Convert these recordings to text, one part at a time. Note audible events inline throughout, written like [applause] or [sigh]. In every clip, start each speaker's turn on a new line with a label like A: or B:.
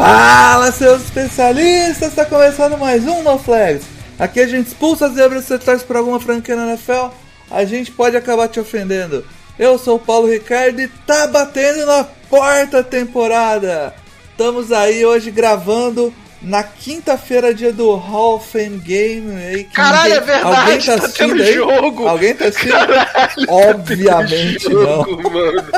A: Fala, seus especialistas! Está começando mais um No Flags. Aqui a gente expulsa as zebras se torce por alguma franquia na NFL. A gente pode acabar te ofendendo. Eu sou o Paulo Ricardo e tá batendo na quarta temporada. Estamos aí hoje gravando na quinta-feira, dia do Hall of Fame Game. Aí, que
B: Caralho,
A: ninguém-
B: é verdade,
A: Alguém tá
B: tá
A: assistindo aí?
B: jogo.
A: Alguém tá assistindo?
B: Caralho,
A: Obviamente não.
B: jogo, mano. [laughs]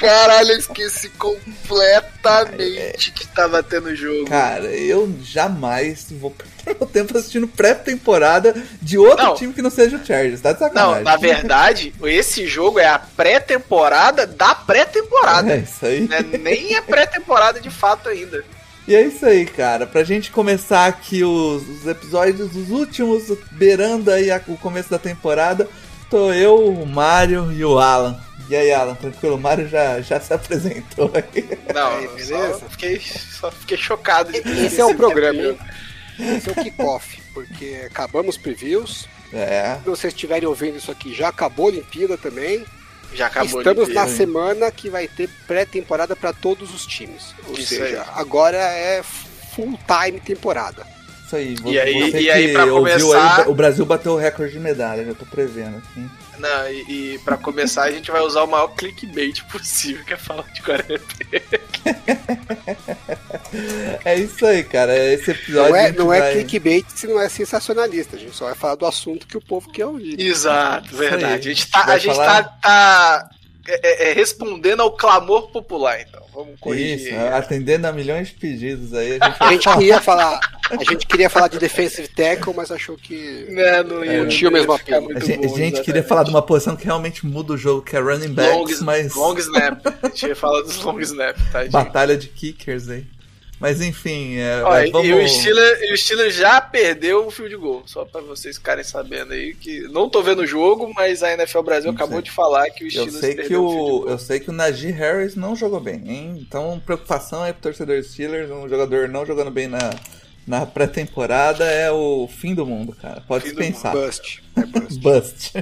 B: Caralho, eu esqueci completamente que tava tendo jogo.
A: Cara, eu jamais vou perder meu tempo assistindo pré-temporada de outro
B: Não.
A: time que não seja o Chargers. Tá de
B: Não,
A: sacanagem.
B: na verdade, esse jogo é a pré-temporada da pré-temporada.
A: É isso aí.
B: né? Nem é pré-temporada de fato ainda.
A: E é isso aí, cara. Pra gente começar aqui os, os episódios, os últimos, beirando aí a- o começo da temporada, tô eu, o Mário e o Alan. E aí, Alan, tranquilo? O Mário já, já se apresentou aí.
B: Não,
C: Aí, beleza?
B: Só fiquei, só fiquei chocado. de
C: Esse é o programa, hein? Esse é o kickoff, porque acabamos os previews.
A: É.
C: Se vocês estiverem ouvindo isso aqui, já acabou a Olimpíada também.
B: Já acabou
C: Estamos na semana que vai ter pré-temporada para todos os times. Ou
B: Isso
C: seja,
B: aí.
C: agora é full-time temporada.
A: Isso aí. Vo-
B: E aí-
A: você
B: e aí, pra
A: ouviu
B: começar-
A: aí, o Brasil bateu o recorde de medalha, já tô prevendo aqui.
B: Não, e, e pra começar, a gente vai usar o maior clickbait possível, que é falar de Coreia. [laughs]
A: É isso aí, cara. Esse episódio.
C: Não
A: a
C: é, não é clickbait se não é sensacionalista. A gente só vai falar do assunto que o povo quer ouvir.
B: Exato, verdade.
A: aí.
B: A gente tá, a gente
A: falar-
B: tá, tá é, é, respondendo ao clamor popular, então. Vamos corrigir.
A: Isso, atendendo a milhões de pedidos aí. A gente
C: A gente queria falar, a gente queria falar de defensive tackle, mas achou que
B: Né, não ia,
C: Não tinha o mesmo apelo.
A: A gente,
B: bom,
A: a gente queria falar de uma posição que realmente muda o jogo, que é running backs,
B: long,
A: mas
B: long snap. A gente ia falar dos long snap, tá? gente?
A: batalha de kickers aí. Mas enfim, é,
B: e-
A: vamos...
B: E o Steelers, e o Steelers já perdeu o field goal, só pra vocês ficarem sabendo aí que não tô vendo o jogo, mas a NFL Brasil
A: Não
B: acabou
A: sei.
B: de falar que o
A: eu
B: Steelers
A: sei que
B: perdeu o field
A: o
B: goal.
A: eu sei que o Najee Harris não jogou bem, hein? Então preocupação aí pro torcedor Steelers, um jogador não jogando bem na, na pré-temporada é o fim do mundo, cara. Pode
B: Fim do
A: pensar.
C: bust. É bust.
A: Bust.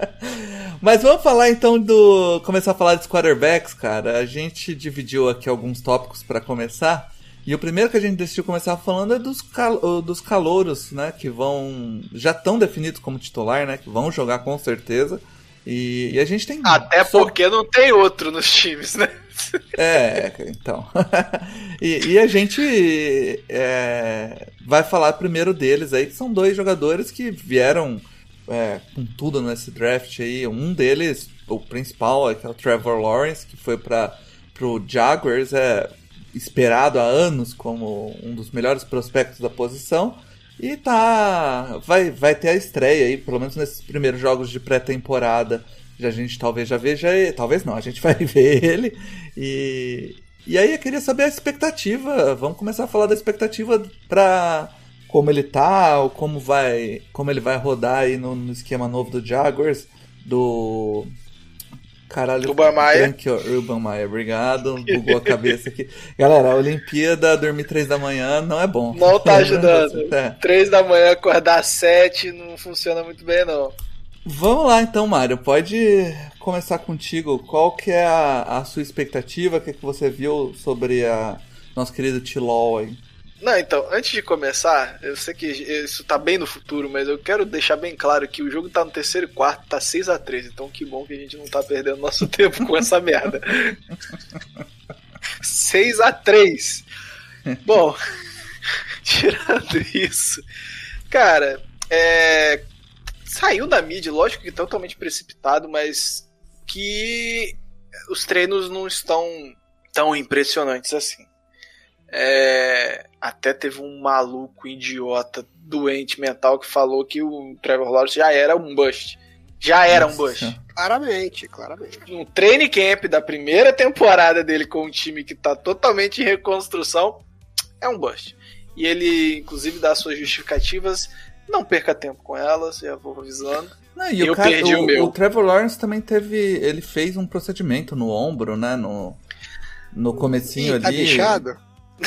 A: [laughs] Mas vamos falar então do. Começar a falar dos quarterbacks, cara. A gente dividiu aqui alguns tópicos para começar. E o primeiro que a gente decidiu começar falando é dos, cal... dos calouros, né? Que vão. Já estão definidos como titular, né? Que vão jogar com certeza. E, e a gente tem.
B: Até
A: só-
B: porque não tem outro nos times, né? [laughs]
A: é, então. [laughs] e, e a gente é, vai falar primeiro deles aí, que são dois jogadores que vieram é, com tudo nesse draft aí. Um deles, o principal, é, que é o Trevor Lawrence, que foi para pro Jaguars, é esperado há anos como um dos melhores prospectos da posição. E tá. Vai, vai ter a estreia aí, pelo menos nesses primeiros jogos de pré-temporada. A gente talvez já veja ele. Talvez não, a gente vai [laughs] ver ele. E, e aí eu queria saber a expectativa. Vamos começar a falar da expectativa pra como ele tá, ou como vai. Como ele vai rodar aí no, no esquema novo do Jaguars. Do. Caralho,
B: Urban Meyer.
A: branque, ó, Urban Meyer, obrigado. Bugou a cabeça aqui. Galera, a Olimpíada, dormir três da manhã não é bom.
B: Não tá [laughs] ajudando.
A: É.
B: Três da manhã, acordar às sete, não funciona muito bem, não.
A: Vamos lá então, Mário. Pode começar contigo. Qual que é a, a sua expectativa? O que, que você viu sobre a nosso querido T-Law aí?
B: Não, então, antes de começar, eu sei que isso tá bem no futuro, mas eu quero deixar bem claro que o jogo tá no terceiro e quarto, tá 6 a 3 então que bom que a gente não tá perdendo nosso [laughs] tempo com essa merda. [laughs] 6 a 3 [laughs] Bom, tirando isso, cara, é, saiu da mídia, lógico que totalmente precipitado, mas que os treinos não estão tão impressionantes assim. É, até teve um maluco idiota doente mental que falou que o Trevor Lawrence já era um bust. já era um
A: Nossa
B: bust.
A: Senhora.
C: Claramente, claramente.
B: Um training camp da primeira temporada dele com um time que tá totalmente em reconstrução é um bust. E ele, inclusive, dá suas justificativas. Não perca tempo com elas, já vou avisando.
A: Não, e
B: Eu
A: o, cara,
B: perdi
A: o,
B: o meu.
A: o Trevor Lawrence também teve. Ele fez um procedimento no ombro, né? No, no comecinho
C: Ih, tá
A: ali.
C: bichado?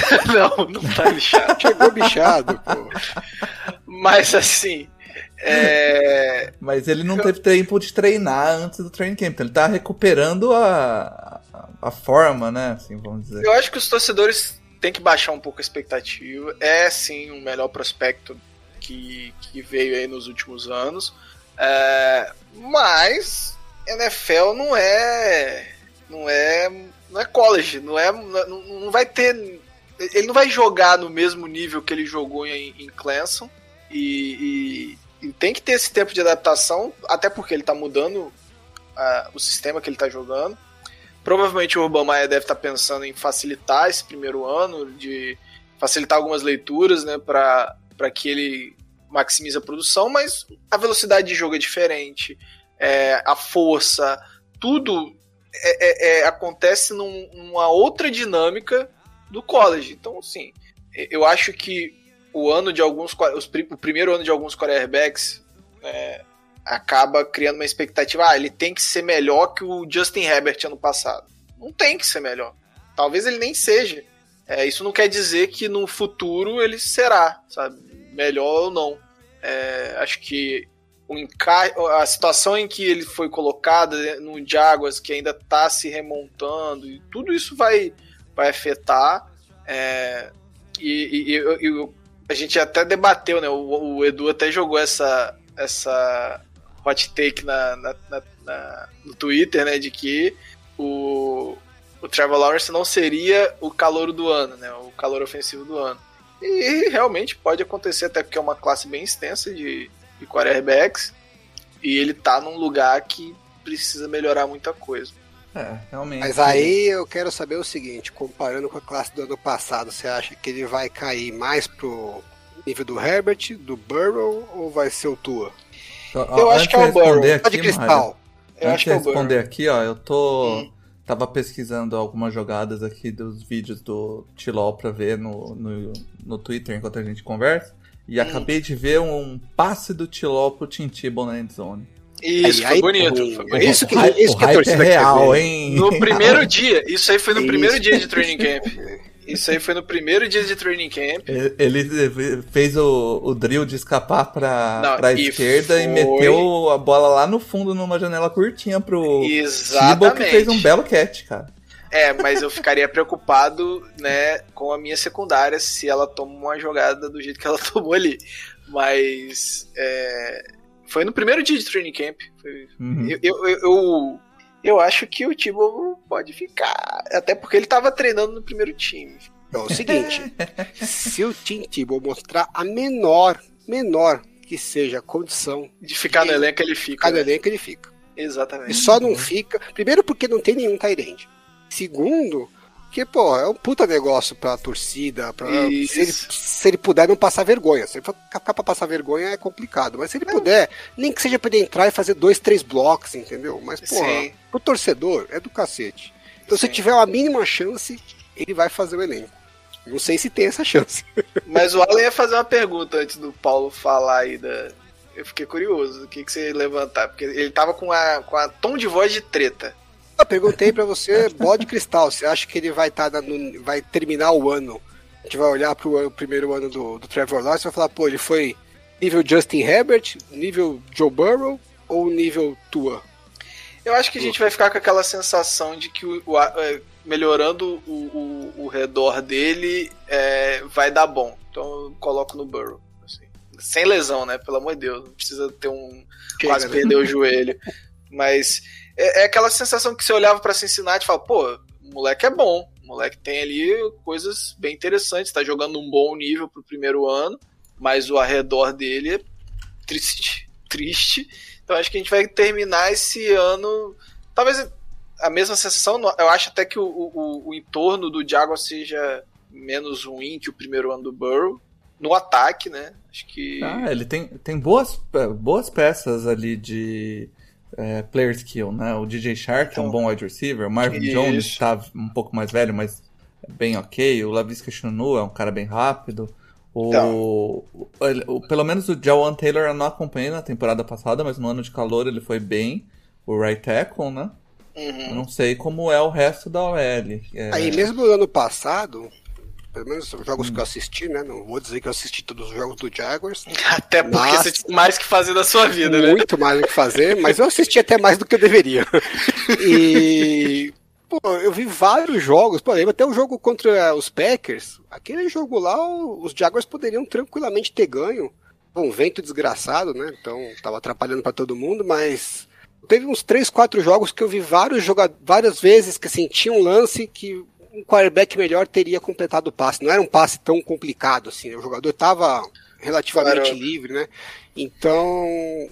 C: [laughs]
B: não, não tá lixado.
C: Chegou bichado, pô.
B: Mas assim. É...
A: Mas ele não teve tempo de treinar antes do training camp. Então ele tá recuperando a, a, a forma, né? Assim, vamos dizer.
B: Eu acho que os torcedores têm que baixar um pouco a expectativa. É sim o melhor prospecto que, que veio aí nos últimos anos. É, mas NFL não é. Não é. Não é college. Não, é, não, não vai ter. Ele não vai jogar no mesmo nível que ele jogou em, em Clemson. E, e- e tem que ter esse tempo de adaptação, até porque ele tá mudando ah, o sistema que ele tá jogando. Provavelmente o Urban Meyer deve estar pensando em facilitar esse primeiro ano, de facilitar algumas leituras, né, para que ele maximize a produção, mas a velocidade de jogo é diferente, é, a força, tudo é- é- é- acontece num- numa outra dinâmica do college. Então, assim, eu acho que o ano de alguns os o primeiro ano de alguns quarterbacks é, acaba criando uma expectativa, ah, ele tem que ser melhor que o Justin Herbert ano passado. Não tem que ser melhor. Talvez ele nem seja. É, isso não quer dizer que no futuro ele será, sabe? Melhor ou não. É, acho que a situação em que ele foi colocado né, no Jaguars, que ainda está se remontando, e tudo isso vai, vai afetar. É, e, e- e a gente até debateu, né? O, o Edu até jogou essa, essa hot take na- na- na- no Twitter, né? De que o, o Trevor Lawrence não seria o calor do ano, né? O calor ofensivo do ano. E realmente pode acontecer, até porque é uma classe bem extensa de, de quarterbacks. E ele tá num lugar que precisa melhorar muita coisa.
A: É, realmente.
C: Mas aí eu quero saber o seguinte, comparando com a classe do ano passado, você acha que ele vai cair mais pro nível do Herbert, do Burrow ou vai ser o Tua?
A: Ó,
B: eu acho que é
A: de
B: o Burrow.
A: responder
C: Só de
A: aqui, Mário,
C: cristal.
B: Eu acho que é o
A: responder
B: Burrow.
A: aqui, ó, eu tô.
B: Hum.
A: Tava pesquisando algumas jogadas aqui dos vídeos do Tiló pra ver no, no, no Twitter enquanto a gente conversa. E
B: Hum.
A: acabei de ver um passe do Tiló pro Tim Tebow na endzone.
B: Isso,
C: Aí-
B: foi
C: aí,
B: bonito. foi
C: é
B: bonito.
C: isso que- isso
A: o
C: que a
A: é
C: torcida quer
A: real,
C: ver.
A: hein?
B: No primeiro dia, isso aí foi no
C: Isso.
B: primeiro dia de training camp. Isso aí foi no primeiro dia de training camp.
A: Ele fez o, o drill de escapar pra,
B: Não,
A: pra
B: e
A: esquerda e
B: foi-
A: meteu a bola lá no fundo numa janela curtinha pro Tebow, que
B: Exatamente.
A: fez um belo catch, cara.
B: É, mas eu ficaria preocupado, né, com a minha secundária se ela toma uma jogada do jeito que ela [laughs] tomou ali. Mas é, foi no primeiro dia de training camp. Foi-
A: Uhum.
B: eu, eu, eu, eu, eu acho que o Tibo pode ficar. Até porque ele tava treinando no primeiro time.
C: Então, é o seguinte, [laughs] se o Tim Tebow mostrar a menor, menor que seja a condição
B: De ficar no elenco, ele fica.
C: cada
B: né?
C: elenco ele fica. E
B: Exatamente.
C: só não fica. Primeiro, porque não tem nenhum Tyrande. Segundo, que, pô, é um puta negócio pra torcida. Pra, se, ele, se ele puder não passar vergonha. Se ele for ficar pra passar vergonha é complicado. Mas se ele puder, nem que seja pra ele entrar e fazer dois, três blocos, entendeu? Mas, pô, pro torcedor é do cacete. Então, se
B: Sim.
C: tiver a mínima chance, ele vai fazer o elenco. Não sei se tem essa chance. [laughs]
B: Mas o Alan ia fazer uma pergunta antes do Paulo falar aí da. Eu fiquei curioso do que, que você ia levantar, porque ele tava com a, com a tom de voz de treta.
C: Eu perguntei pra você, bode cristal, você acha que ele vai, tá no, vai terminar o ano? A gente vai olhar pro ano- primeiro ano do, do Trevor Lawrence e vai falar, pô, ele foi nível Justin Herbert, nível Joe Burrow ou nível Tua?
B: Eu acho que a gente vai ficar com aquela sensação de que o, o- é, melhorando o, o, o redor dele é, vai dar bom. Então eu coloco no Burrow. assim. Sem lesão, né? Pelo amor de Deus. Não precisa ter um.
C: Chega,
B: quase
C: né?
B: perder o joelho. Mas é, é aquela sensação que você olhava pra Cincinnati e fala, pô, o moleque é bom. O moleque tem ali coisas bem interessantes. Tá jogando um bom nível pro primeiro ano. Mas o arredor dele é triste. [laughs] Triste. Então acho que a gente vai terminar esse ano. Talvez a mesma sensação. Eu acho até que o, o, o entorno do Jaguar seja menos ruim que o primeiro ano do Burrow. No ataque, né? Acho que.
A: Ah, ele tem, tem boas, boas peças ali de, é, player skill, né? O DJ Shark é um
B: Então,
A: bom wide receiver, o Marvin
B: isso.
A: Jones tá um pouco mais velho, mas bem ok. O Lavisca Chunu é um cara bem rápido. O,
B: Então.
A: o- o- pelo menos o Jawan Taylor eu não acompanhei na temporada passada, mas no ano de calor ele foi bem. O right tackle, né? Eu
B: Uhum.
A: não sei como é o resto da OL. É,
C: Aí mesmo no ano passado, pelo menos os jogos
A: Hum.
C: que eu assisti, né? Não vou dizer que eu assisti todos os jogos do Jaguars.
B: Até porque
C: Nossa.
B: você tinha mais que fazer da sua vida, né?
C: muito mais o que fazer, mas eu assisti até mais do que eu deveria. E pô, eu vi vários jogos, por exemplo, até o jogo contra os Packers. Aquele jogo lá, os Jaguars poderiam tranquilamente ter ganho. Um vento desgraçado, né? Então tava atrapalhando pra todo mundo, mas teve uns 3, 4 jogos que eu vi vários joga várias vezes que assim, tinha um lance que um quarterback melhor teria completado o passe. Não era um passe tão complicado assim, né? o jogador tava relativamente
B: Claro.
C: livre, né? Então,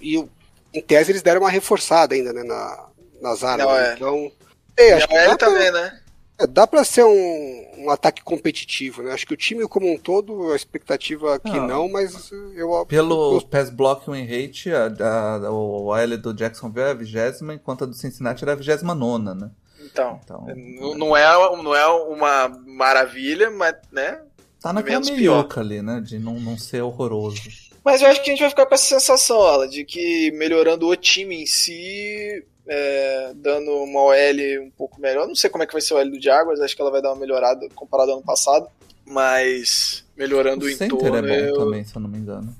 C: e o- em tese eles deram uma reforçada ainda, né, na, nas armas.
B: Não,
C: né?
B: é.
C: Então, é, acho
B: E
C: que
B: a
C: dá
B: OL
C: pra,
B: também, né?
C: é, dá pra ser um, um ataque competitivo, né? Acho que o time como um todo, a expectativa que
A: Não.
C: não, mas eu
A: Pelo
C: eu-
A: pass block win rate, a, a, o OL do Jacksonville é a vigésima, enquanto a do Cincinnati era a vigésima nona, né?
B: Então,
A: Então,
B: não não é, não é uma maravilha, mas, né?
A: tá naquela meioca ali, né? De não, não ser horroroso.
B: Mas eu acho que a gente vai ficar com essa sensação, Ala, de que melhorando o time em si, é, dando uma OL um pouco melhor. Não sei como é que vai ser o OL do Jaguars, acho que ela vai dar uma melhorada comparado ao ano passado, mas melhorando
A: O
B: o
A: center
B: entorno.
A: é bom
B: eu-
A: também, se eu não me engano.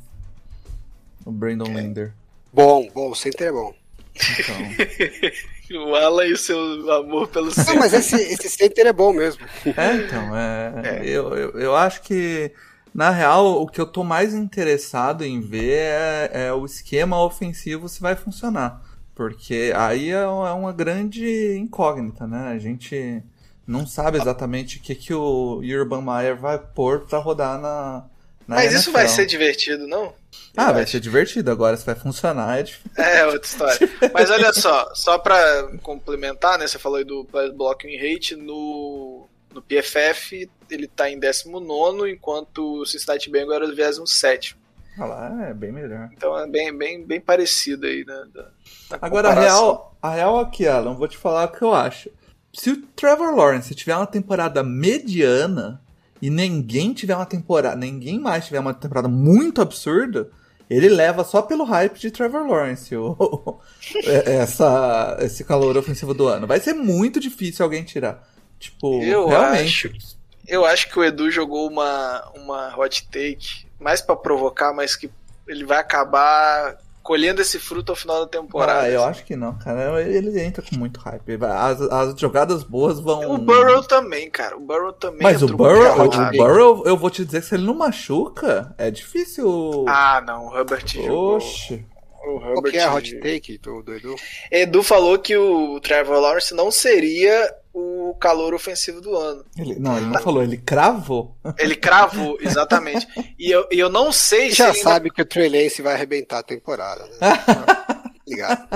A: O Brandon Linder.
C: Bom, bom, o center é bom.
A: Então, [laughs]
B: O Alan e o seu amor pelo
C: Não,
B: center.
C: mas esse, esse center é bom mesmo.
A: é, então, é, Eu, eu, eu acho que, na real, o que eu tô mais interessado em ver é, é o esquema ofensivo se vai funcionar. Porque aí é uma é uma grande incógnita, né? A gente não sabe exatamente o que, que o Urban Meyer vai pôr pra rodar na. na
B: Mas isso vai
A: NFL.
B: ser divertido, não?
A: Ah, vai ser divertido. Agora, se vai funcionar, é difícil.
B: É, outra história. [laughs] Mas olha só, só pra complementar, né? Você falou aí do blocking rate no, no PFF, ele tá em 19, enquanto o Cincinnati Bengals era o 27.
A: Ah lá, é bem melhor.
B: Então é bem, bem, bem parecido aí, né? da- da
A: Agora, a real, a real aqui, Alan, vou te falar o que eu acho. Se o Trevor Lawrence tiver uma temporada mediana e ninguém tiver uma temporada, ninguém mais tiver uma temporada muito absurda, ele leva só pelo hype de Trevor Lawrence o, [laughs] é- essa, esse calor ofensivo do ano. Vai ser muito difícil alguém tirar. Tipo,
B: Eu
A: realmente.
B: acho. Eu acho que o Edu jogou uma, uma hot take mais pra provocar, mas que ele vai acabar colhendo esse fruto ao final da temporada.
A: Ah, eu acho que não, cara. Ele entra com muito hype. As, as jogadas boas vão.
B: O Burrow também, cara. O Burrow também
A: Mas o Burrow, o. Burrow, eu vou te dizer que se ele não machuca, é difícil.
B: Ah, não, o Herbert jogou.
A: Oxe.
B: O
C: Qual
B: Herbert
C: que é a hot take do, do Edu?
B: Edu falou que o Trevor Lawrence não seria o calor ofensivo do ano.
A: Ele, não, ele não falou, ele cravou.
B: Ele cravou, exatamente. E eu, e eu não sei se
C: Já
B: ele ainda-
C: sabe que o Trey Lance vai arrebentar a temporada, né? [laughs] Obrigado.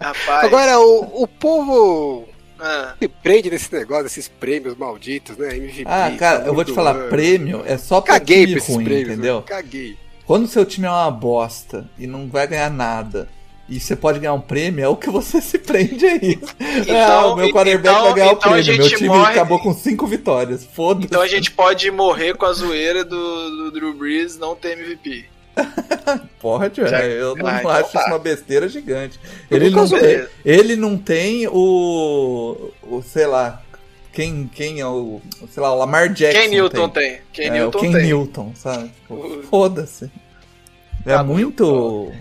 B: Rapaz.
C: Agora, o, o povo
B: ah,
C: se prende nesse negócio, desses prêmios malditos, né? MVP.
A: Ah, cara, eu vou te falar,
C: ano.
A: prêmio é só pra
C: Caguei
A: time
C: pra esses
A: ruim,
C: prêmios,
A: entendeu?
C: né? Caguei.
A: Quando o seu time é uma bosta e não vai ganhar nada, e você pode ganhar um prêmio, é o que você [laughs] se prende a isso. ah, o meu quarterback
B: então-
A: vai ganhar o
B: então a
A: prêmio, meu time
B: morre-
A: acabou com cinco vitórias. Foda-se.
B: então a gente pode morrer com a zoeira do, do Drew Brees não ter MVP. [laughs]
A: Pode,
B: Já-
A: é, eu não
B: Ah, então
A: acho
B: tá.
A: isso uma besteira gigante. Ele não, tem, ele não tem o, o. sei lá. Quem, quem é o. Sei lá, o Lamar Jackson.
B: Quem Newton tem? Quem
A: é,
B: Newton
A: o Ken
B: tem.
A: Newton, sabe? Tipo,
B: O-
A: Foda-se. É
B: Tá
A: muito.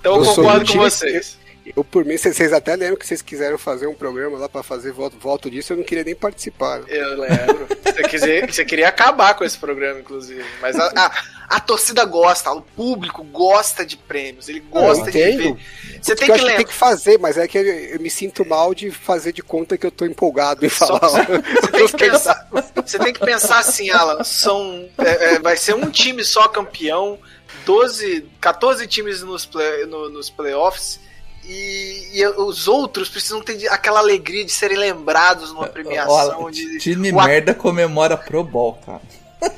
B: Então eu,
C: Eu
B: concordo
C: do
B: com vocês.
C: Eu, por mim, vocês até lembram que vocês quiseram fazer um programa lá pra fazer voto, voto disso, eu não queria nem participar.
B: Eu lembro. Você, quiser, você queria acabar com esse programa, inclusive. Mas a, a, a torcida gosta, o público gosta de prêmios. Ele gosta de
C: entendo.
B: ver. Você tem
C: eu
B: que
C: que tem que fazer, mas é que eu, eu me sinto mal de fazer de conta que eu tô empolgado em
B: Só-
C: falar. [laughs]
B: Você tem que pensar, você tem que pensar assim, Alan. São, é, é, vai ser um time só campeão, 12, 14 times nos, play, no- nos playoffs. E, e os outros precisam ter aquela alegria de serem lembrados numa premiação.
A: Olha,
B: de,
A: time
B: o a-
A: merda comemora Pro Bowl, cara.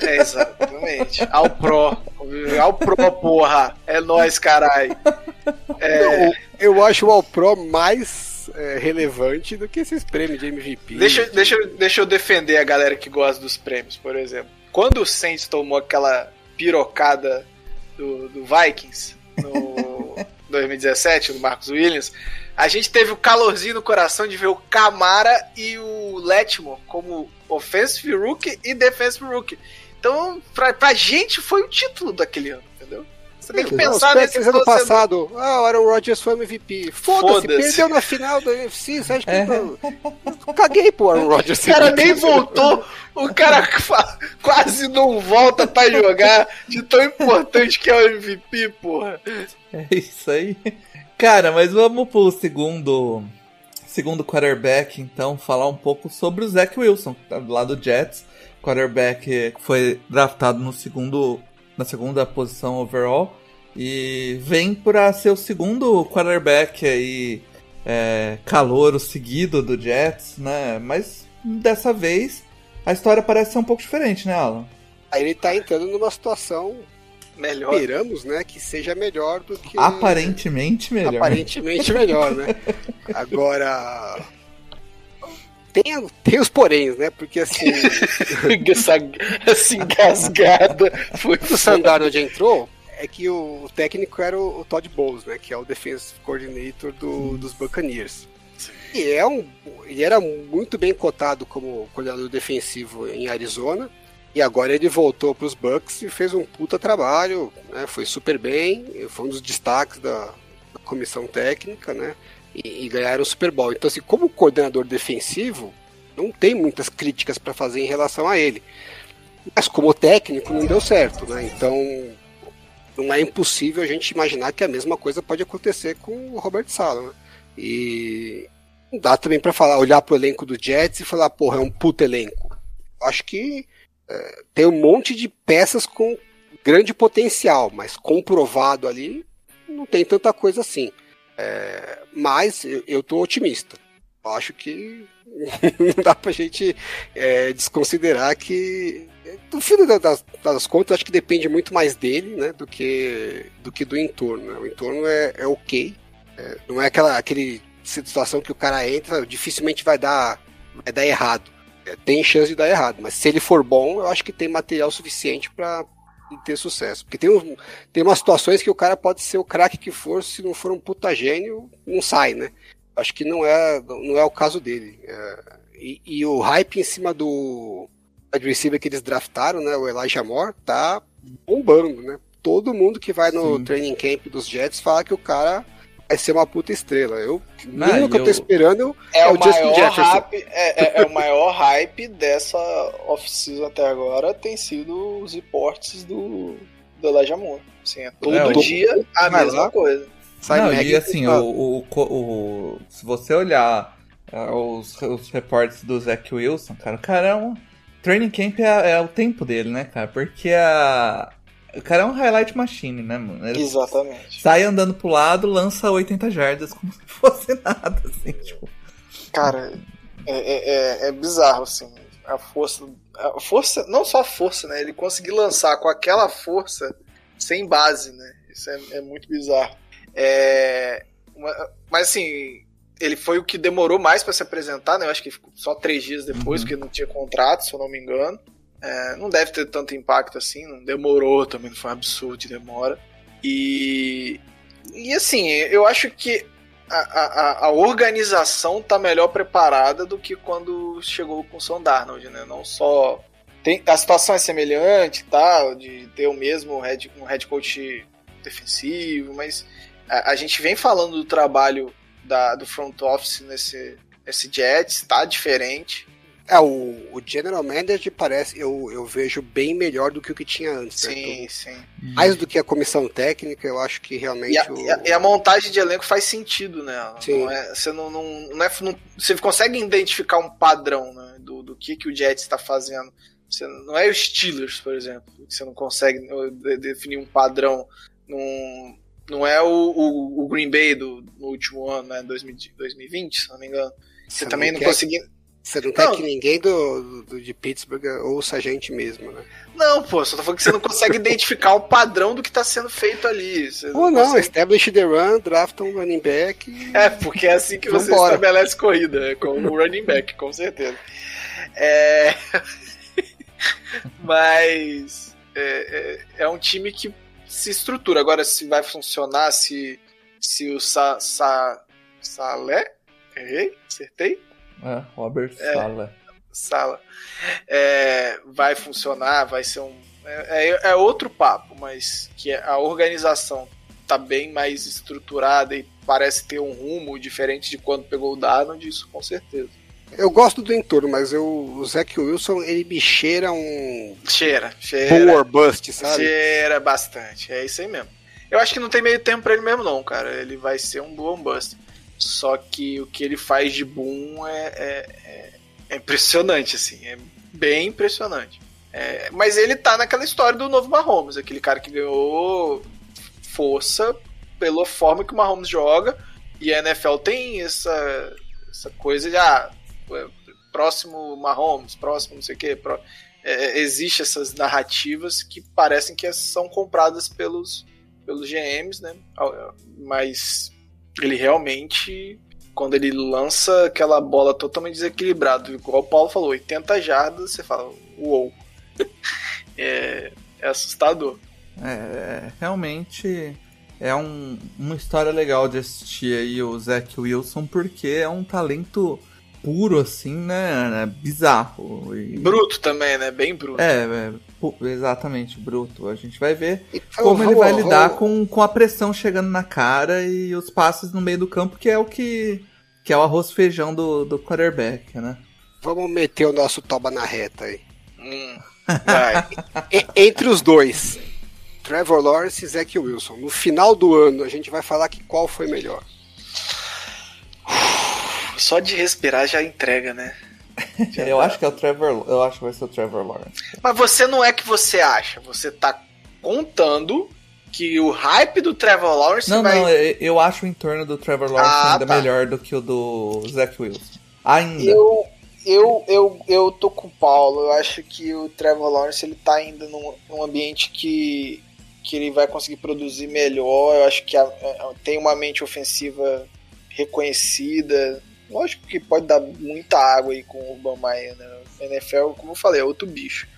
B: É, exatamente. Ao Pro. Ao Pro, porra. É nóis, carai. É,
C: eu acho o All-Pro mais é, relevante do que esses prêmios de MVP.
B: Deixa, deixa, deixa eu defender a galera que gosta dos prêmios, por exemplo. Quando o Saints tomou aquela pirocada do, do Vikings no [laughs] 2017, do Marcos Williams, a gente teve o calorzinho no coração de ver o Camara e o Letmore como offensive rookie e defensive rookie. Então, pra, pra gente foi o título daquele ano, entendeu? Você tem que pensar
C: nesse ano passado. Ah, o Aaron Rodgers foi MVP. Foda-se,
B: Foda-se.
C: perdeu na final do UFC. Você acha que eu, eu caguei pro Aaron Rodgers?
B: O cara nem voltou, o cara quase não volta pra jogar de tão importante que é o MVP, porra.
A: É isso aí. Cara, mas vamos pro segundo segundo quarterback, então, falar um pouco sobre o Zach Wilson, que tá do lado do Jets. Quarterback que foi draftado no segundo, na segunda posição overall. E vem para ser o segundo quarterback aí, é, calouro seguido do Jets, né? Mas dessa vez a história parece ser um pouco diferente, né, Alan?
C: Aí ele tá entrando numa situação,
B: Melhor.
C: esperamos, né, que seja melhor do que...
A: Aparentemente melhor.
C: Aparentemente melhor, né? [laughs] Agora... Tem, tem os poréns, né? Porque assim, [laughs]
B: essa, essa engasgada foi
C: o Sandarnold entrou, é que o técnico era o, o Todd Bowles, né? Que é o defensive coordinator do- dos Buccaneers. E é um, ele era muito bem cotado como coordenador defensivo em Arizona. E agora ele voltou para os Bucks e fez um puta trabalho, né? Foi super bem, foi um dos destaques da, da comissão técnica, né? E, e ganharam o Super Bowl. Então, assim, como coordenador defensivo, não tem muitas críticas para fazer em relação a ele. Mas como técnico não deu certo, né? Então não é impossível a gente imaginar que a mesma coisa pode acontecer com o Robert Sala, né? E não dá também para falar, olhar pro elenco do Jets e falar, porra, é um puto elenco. Acho que é, tem um monte de peças com grande potencial, mas comprovado ali não tem tanta coisa assim. É, mas eu, eu tô otimista. Acho que [laughs] não dá pra gente é, desconsiderar que no fim da- das, das contas acho que depende muito mais dele né, do que do que do entorno né? o entorno é, é ok É, não é aquela aquele situação que o cara entra dificilmente vai dar vai dar errado. É, tem chance de dar errado mas se ele for bom eu acho que tem material suficiente para ter sucesso. Porque tem um, tem umas situações que o cara pode ser o craque que for se não for um puta gênio não sai né. Acho que não é não é o caso dele É, e, e o hype em cima do wide receiver que eles draftaram, né, o Elijah Moore, tá bombando, né? Todo mundo que vai no
A: Sim.
C: training camp dos Jets fala que o cara vai ser uma puta estrela. Eu, o
A: Não,
C: mínimo que eu
A: eu-
C: tô esperando
B: É,
C: é
B: o,
C: o Justin
B: maior
C: Jefferson.
B: hype, é, é- é o maior hype dessa off-season até agora tem sido os reportes do, do Elijah Moore. Assim, é todo
A: É, o-
B: dia a
C: Vai
B: mesma
C: lá.
B: coisa.
C: Sai
A: Não, e assim, o, o, o- o- se você olhar ah, os, os reportes do Zach Wilson, cara, o cara é um. Training camp é, é o tempo dele, né, cara? Porque a. O cara é um highlight machine, né, mano? Ele
B: Exatamente.
A: sai andando pro lado, lança 80 jardas [laughs] como se fosse nada, assim, tipo.
B: Cara, é, é- é- é bizarro, assim. A força. A força. Não só a força, né? Ele conseguir lançar com aquela força sem base, né? Isso é, é muito bizarro. É, uma- mas assim, ele foi o que demorou mais pra se apresentar, né? Eu acho que ficou só três dias depois,
A: Uhum.
B: porque não tinha contrato, se eu não me engano. É, não deve ter tanto impacto assim, não demorou também, não foi um absurdo de demora. E. E assim, eu acho que a, a, a organização tá melhor preparada do que quando chegou com o Son Darnold, né? Não só. Tem, a situação é semelhante tal, de ter o mesmo head, um head coach defensivo, mas a, a gente vem falando do trabalho da, do front office nesse, nesse Jets, tá diferente.
C: É, o, o General Manager parece, eu, eu vejo bem melhor do que o que tinha antes. né?
B: Sim, sim.
C: Então, mais do que a comissão técnica, eu acho que realmente
B: E a,
C: o-
B: e a- e a montagem de elenco faz sentido, né?
C: Sim.
B: Não é- você não, não, não é, não- você consegue identificar um padrão né, do, do que, que o Jets está fazendo. Você, não é o Steelers, por exemplo, que você não consegue de- definir um padrão. Não, não é o, o, o Green Bay do, no último ano, né? 2000 2020, se não me engano. Você
C: Você
B: também
C: não
B: não
C: quer-
B: conseguiu.
C: Você não quer
B: Não.
C: que ninguém do, do- de Pittsburgh ouça a gente mesmo, né?
B: Não, pô, só tô falando que você não consegue [laughs] identificar o padrão do que tá sendo feito ali.
C: Ou não,
B: consegue-
C: establish the run, drafta um running back e...
B: É, porque é assim que você
C: Vambora.
B: estabelece corrida, é como o running back, com certeza. É... [laughs] Mas é, é, é um time que se estrutura. Agora, se vai funcionar, se, se o Sa, Sa, Salé. Errei? Acertei?
A: É, Robert Sala.
B: Sala. É, vai funcionar, vai ser um. É, é- é outro papo, mas que a organização tá bem mais estruturada e parece ter um rumo diferente de quando pegou o Darnold, isso com certeza.
C: Eu gosto do entorno, mas eu, o Zach Wilson, ele me cheira um
B: Cheira, cheira.
C: or bust, sabe?
B: Cheira bastante, é isso aí mesmo. Eu acho que não tem meio tempo pra ele mesmo, não, cara. Ele vai ser um boom bust. Só que o que ele faz de boom é, é, é- impressionante, assim. É bem impressionante. É, mas ele tá naquela história do novo Mahomes, aquele cara que ganhou força pela forma que o Mahomes joga. E a NFL tem essa, essa coisa de, ah, próximo Mahomes, próximo não sei o quê. pró- é, existe essas narrativas que parecem que são compradas pelos, pelos GMs, né? Mas ele realmente, quando ele lança aquela bola totalmente desequilibrada, igual o Paulo falou, 80 jardas, você fala, uou. [laughs] é, é assustador.
A: É, é, realmente é um- uma história legal de assistir aí o Zach Wilson, porque é um talento puro, assim, né? Bizarro. E-
B: Bruto também, né? Bem bruto.
A: É, é, pu- exatamente, bruto. A gente vai ver
C: Então,
A: como ele
C: vamos-
A: vai lidar
C: vamos-
A: com, com a pressão chegando na cara e os passes no meio do campo, que é o que, que é o arroz feijão do, do quarterback, né?
C: Vamos meter o nosso toba na reta aí.
B: Hum, vai.
C: E- entre os dois, Trevor Lawrence e Zach Wilson. No final do ano, a gente vai falar que qual foi melhor.
B: Só de respirar já entrega, né? [laughs] Já
A: eu
B: tá.
A: acho que é o Trevor, eu acho que vai ser o Trevor Lawrence.
B: Mas você não é que você acha, você tá contando que o hype do Trevor Lawrence
A: Não,
B: vai.
A: não, eu eu acho o entorno do Trevor Lawrence
B: Ah,
A: ainda
B: tá.
A: melhor do que o do Zach Wilson. Ainda.
B: Eu, eu, eu, eu tô com o Paulo. Eu acho que o Trevor Lawrence ele tá ainda num, num ambiente que, que ele vai conseguir produzir melhor. Eu acho que a- a- tem uma mente ofensiva reconhecida. Lógico que pode dar muita água aí com o Urban Meyer, né? O NFL, como eu falei, é outro bicho.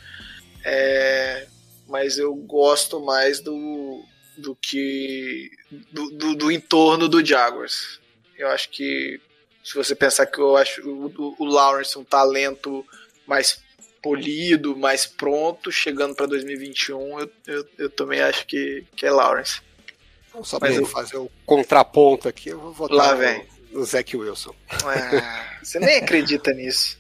B: É, mas eu gosto mais do, do que do, do, do entorno do Jaguars. Eu acho que se você pensar que eu acho o, o- Lawrence um talento mais polido, mais pronto, chegando para 2021, eu, eu, eu também acho que, que é Lawrence.
C: Só
B: Mas
C: pra eu
B: eu-
C: fazer o contraponto aqui, eu vou votar
B: Lá vem.
C: No Zach Wilson.
B: Ah, você nem acredita nisso.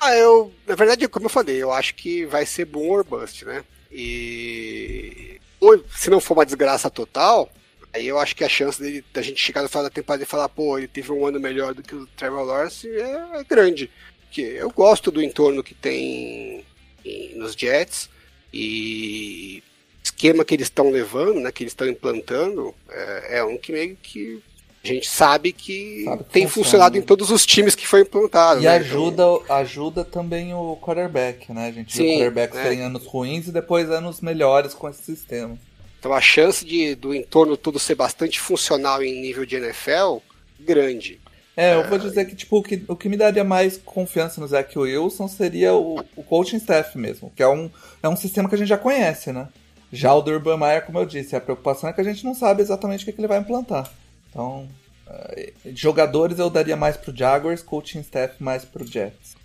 C: Ah, eu, na verdade, como eu falei, eu acho que vai ser boom or bust, né? E ou, se não for uma desgraça total, aí eu acho que a chance dele, da gente chegar no final da temporada e falar, pô, ele teve um ano melhor do que o Trevor Lawrence é, é grande. Porque eu gosto do entorno que tem em- nos Jets e esquema que eles estão levando, né, que eles estão implantando, é, é um que meio que a gente sabe que
A: Sabe que
C: tem
A: funciona,
C: funcionado
A: né?
C: em todos os times que foi implantado.
A: E
C: né?
A: ajuda, ajuda também o quarterback, né? A gente
C: Sim,
A: vê quarterbacks
C: é.
A: terem anos ruins e depois anos melhores com esse sistema.
C: Então a chance de, do entorno todo ser bastante funcional em nível de NFL, grande.
A: É, eu vou dizer que, tipo, o que, o que me daria mais confiança no Zach Wilson seria o, o coaching staff mesmo, que é um, é um sistema que a gente já conhece, né? Já o do Urban Meyer, como eu disse, a preocupação é que a gente não sabe exatamente o que, que ele vai implantar. Então, eh, jogadores eu daria mais pro Jaguars, coaching staff mais pro Jets.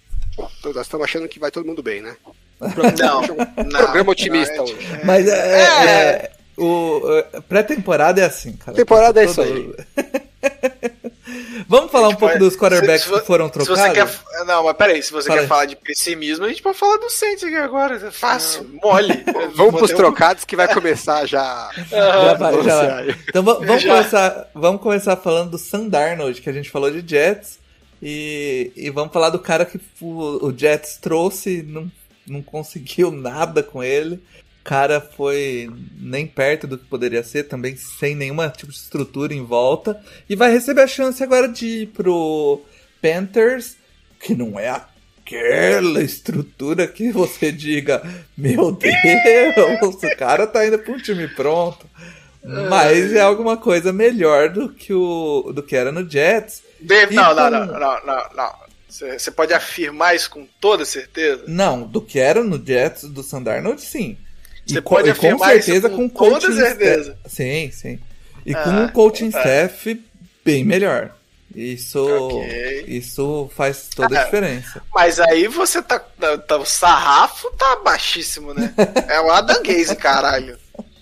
C: Então nós estamos achando que vai todo mundo bem, né?
B: Não, não.
C: programa otimista
B: não,
C: hoje.
A: Mas é,
B: É.
A: é, o eh, pré-temporada é assim, cara.
C: Temporada é isso
A: Todo- [laughs] Vamos falar um
B: gente
A: pouco
B: pode-
A: dos quarterbacks
B: se- se-
A: que foram
B: Se
A: trocados?
B: você quer. Não, mas peraí, se você
A: Fala
B: quer
A: aí.
B: falar de pessimismo, a gente pode falar do Saints aqui agora. É fácil, mole. [laughs]
C: Vamos pros
B: um-
C: trocados que vai começar já. [laughs]
A: Já vai, já vai. Então va- vamos,
B: Já.
A: começar, vamos começar falando do Sam Darnold, que a gente falou de Jets. E, e vamos falar do cara que o, o Jets trouxe e não, não conseguiu nada com ele. O cara foi nem perto do que poderia ser, também sem nenhuma tipo de estrutura em volta. E vai receber a chance agora de ir pro Panthers, que não é aquela estrutura que você diga, meu Deus, o cara tá indo pra um time pronto. Mas é alguma coisa melhor do que o do que era no Jets.
B: Dave, não, não, não, não, não. Você pode afirmar isso com toda certeza?
A: Não, do que era no Jets do Sandarnold, sim.
B: Você pode
A: e
B: afirmar
A: com certeza
B: isso com,
A: com
B: toda certeza.
A: Sim, sim. E ah, com um coaching tá. staff bem melhor. Isso, okay. isso faz toda a ah, diferença.
B: Mas aí você tá, tá, tá, O sarrafo tá baixíssimo, né? É o Adam Gaze, caralho.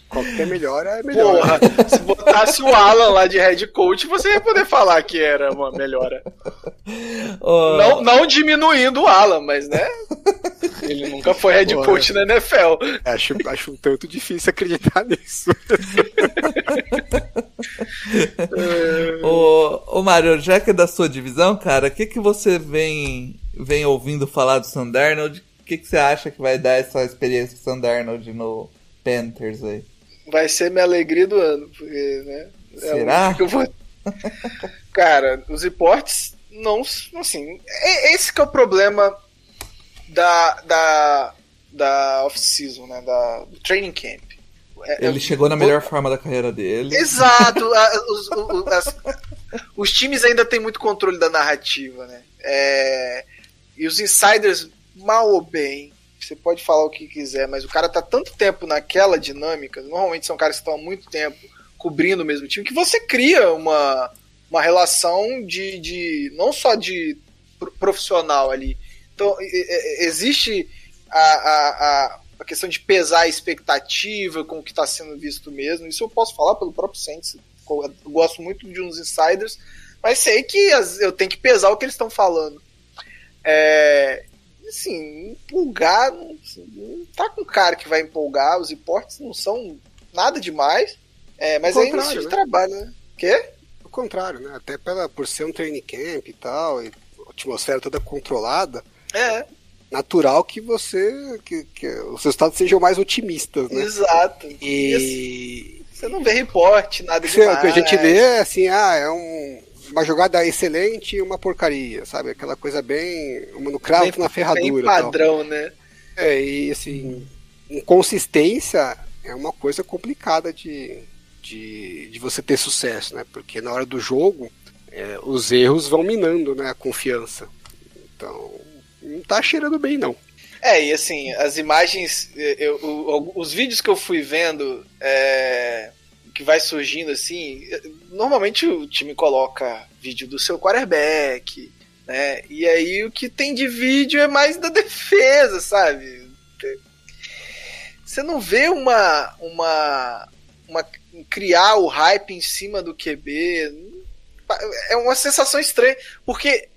C: Qualquer melhora é melhor.
B: Porra, se botasse o Alan lá de head coach, você ia poder falar que era uma melhora. [laughs] Oh. Não, não diminuindo o Alan, mas né? Ele nunca foi head Porra. coach na NFL.
C: Acho, acho um tanto difícil acreditar nisso. [laughs]
A: ô, ô Mário, já que é da sua divisão, cara, o que, que você vem, vem ouvindo falar do Sandarnold? O que, que você acha que vai dar essa experiência com o Sandarnold no Panthers aí?
B: vai ser minha alegria do ano, porque, né?
A: É Será?
B: Que eu vou... [laughs] Cara, os reportes não, assim, é, esse que é o problema da da da off-season, né, da do training camp.
A: É, Ele chegou na melhor o... forma da carreira dele.
B: Exato. [laughs] os, os, as, os, times ainda têm muito controle da narrativa, né? É, e os insiders, mal ou bem, você pode falar o que quiser, mas o cara tá tanto tempo naquela dinâmica, normalmente são caras que estão há muito tempo cobrindo o mesmo time, que você cria uma, uma relação de, de não só de profissional ali. Então, existe a, a, a, questão de pesar a expectativa com o que está sendo visto mesmo. Isso eu posso falar pelo próprio Saints. Eu gosto muito de uns insiders, mas sei que eu tenho que pesar o que eles estão falando. É, assim, empolgar, não, não tá com cara que vai empolgar, os importes não são nada demais, é, mas é início de né? trabalho, né? Quê?
C: O contrário, né? Até pela, por ser um training camp e tal, e atmosfera toda controlada.
B: É.
C: Natural que você. que, que os resultados sejam mais otimistas, né?
B: Exato.
C: E. assim,
B: você não vê reporte, nada demais.
C: O que a gente vê é assim, ah, é um uma jogada excelente e uma porcaria, sabe? Aquela coisa bem. Uma no cravo, bem, na ferradura. Bem
B: padrão, tal. né?
C: É, e assim, inconsistência é uma coisa complicada de, de, de você ter sucesso, né? Porque na hora do jogo, é, os erros vão minando né, a confiança. Então, não tá cheirando bem, não.
B: É, e assim, as imagens, eu, eu, os vídeos que eu fui vendo, é, que vai surgindo assim, normalmente o time coloca vídeo do seu quarterback, né? E aí o que tem de vídeo é mais da defesa, sabe? Você não vê uma uma uma criar o hype em cima do QB. É uma sensação estranha, porque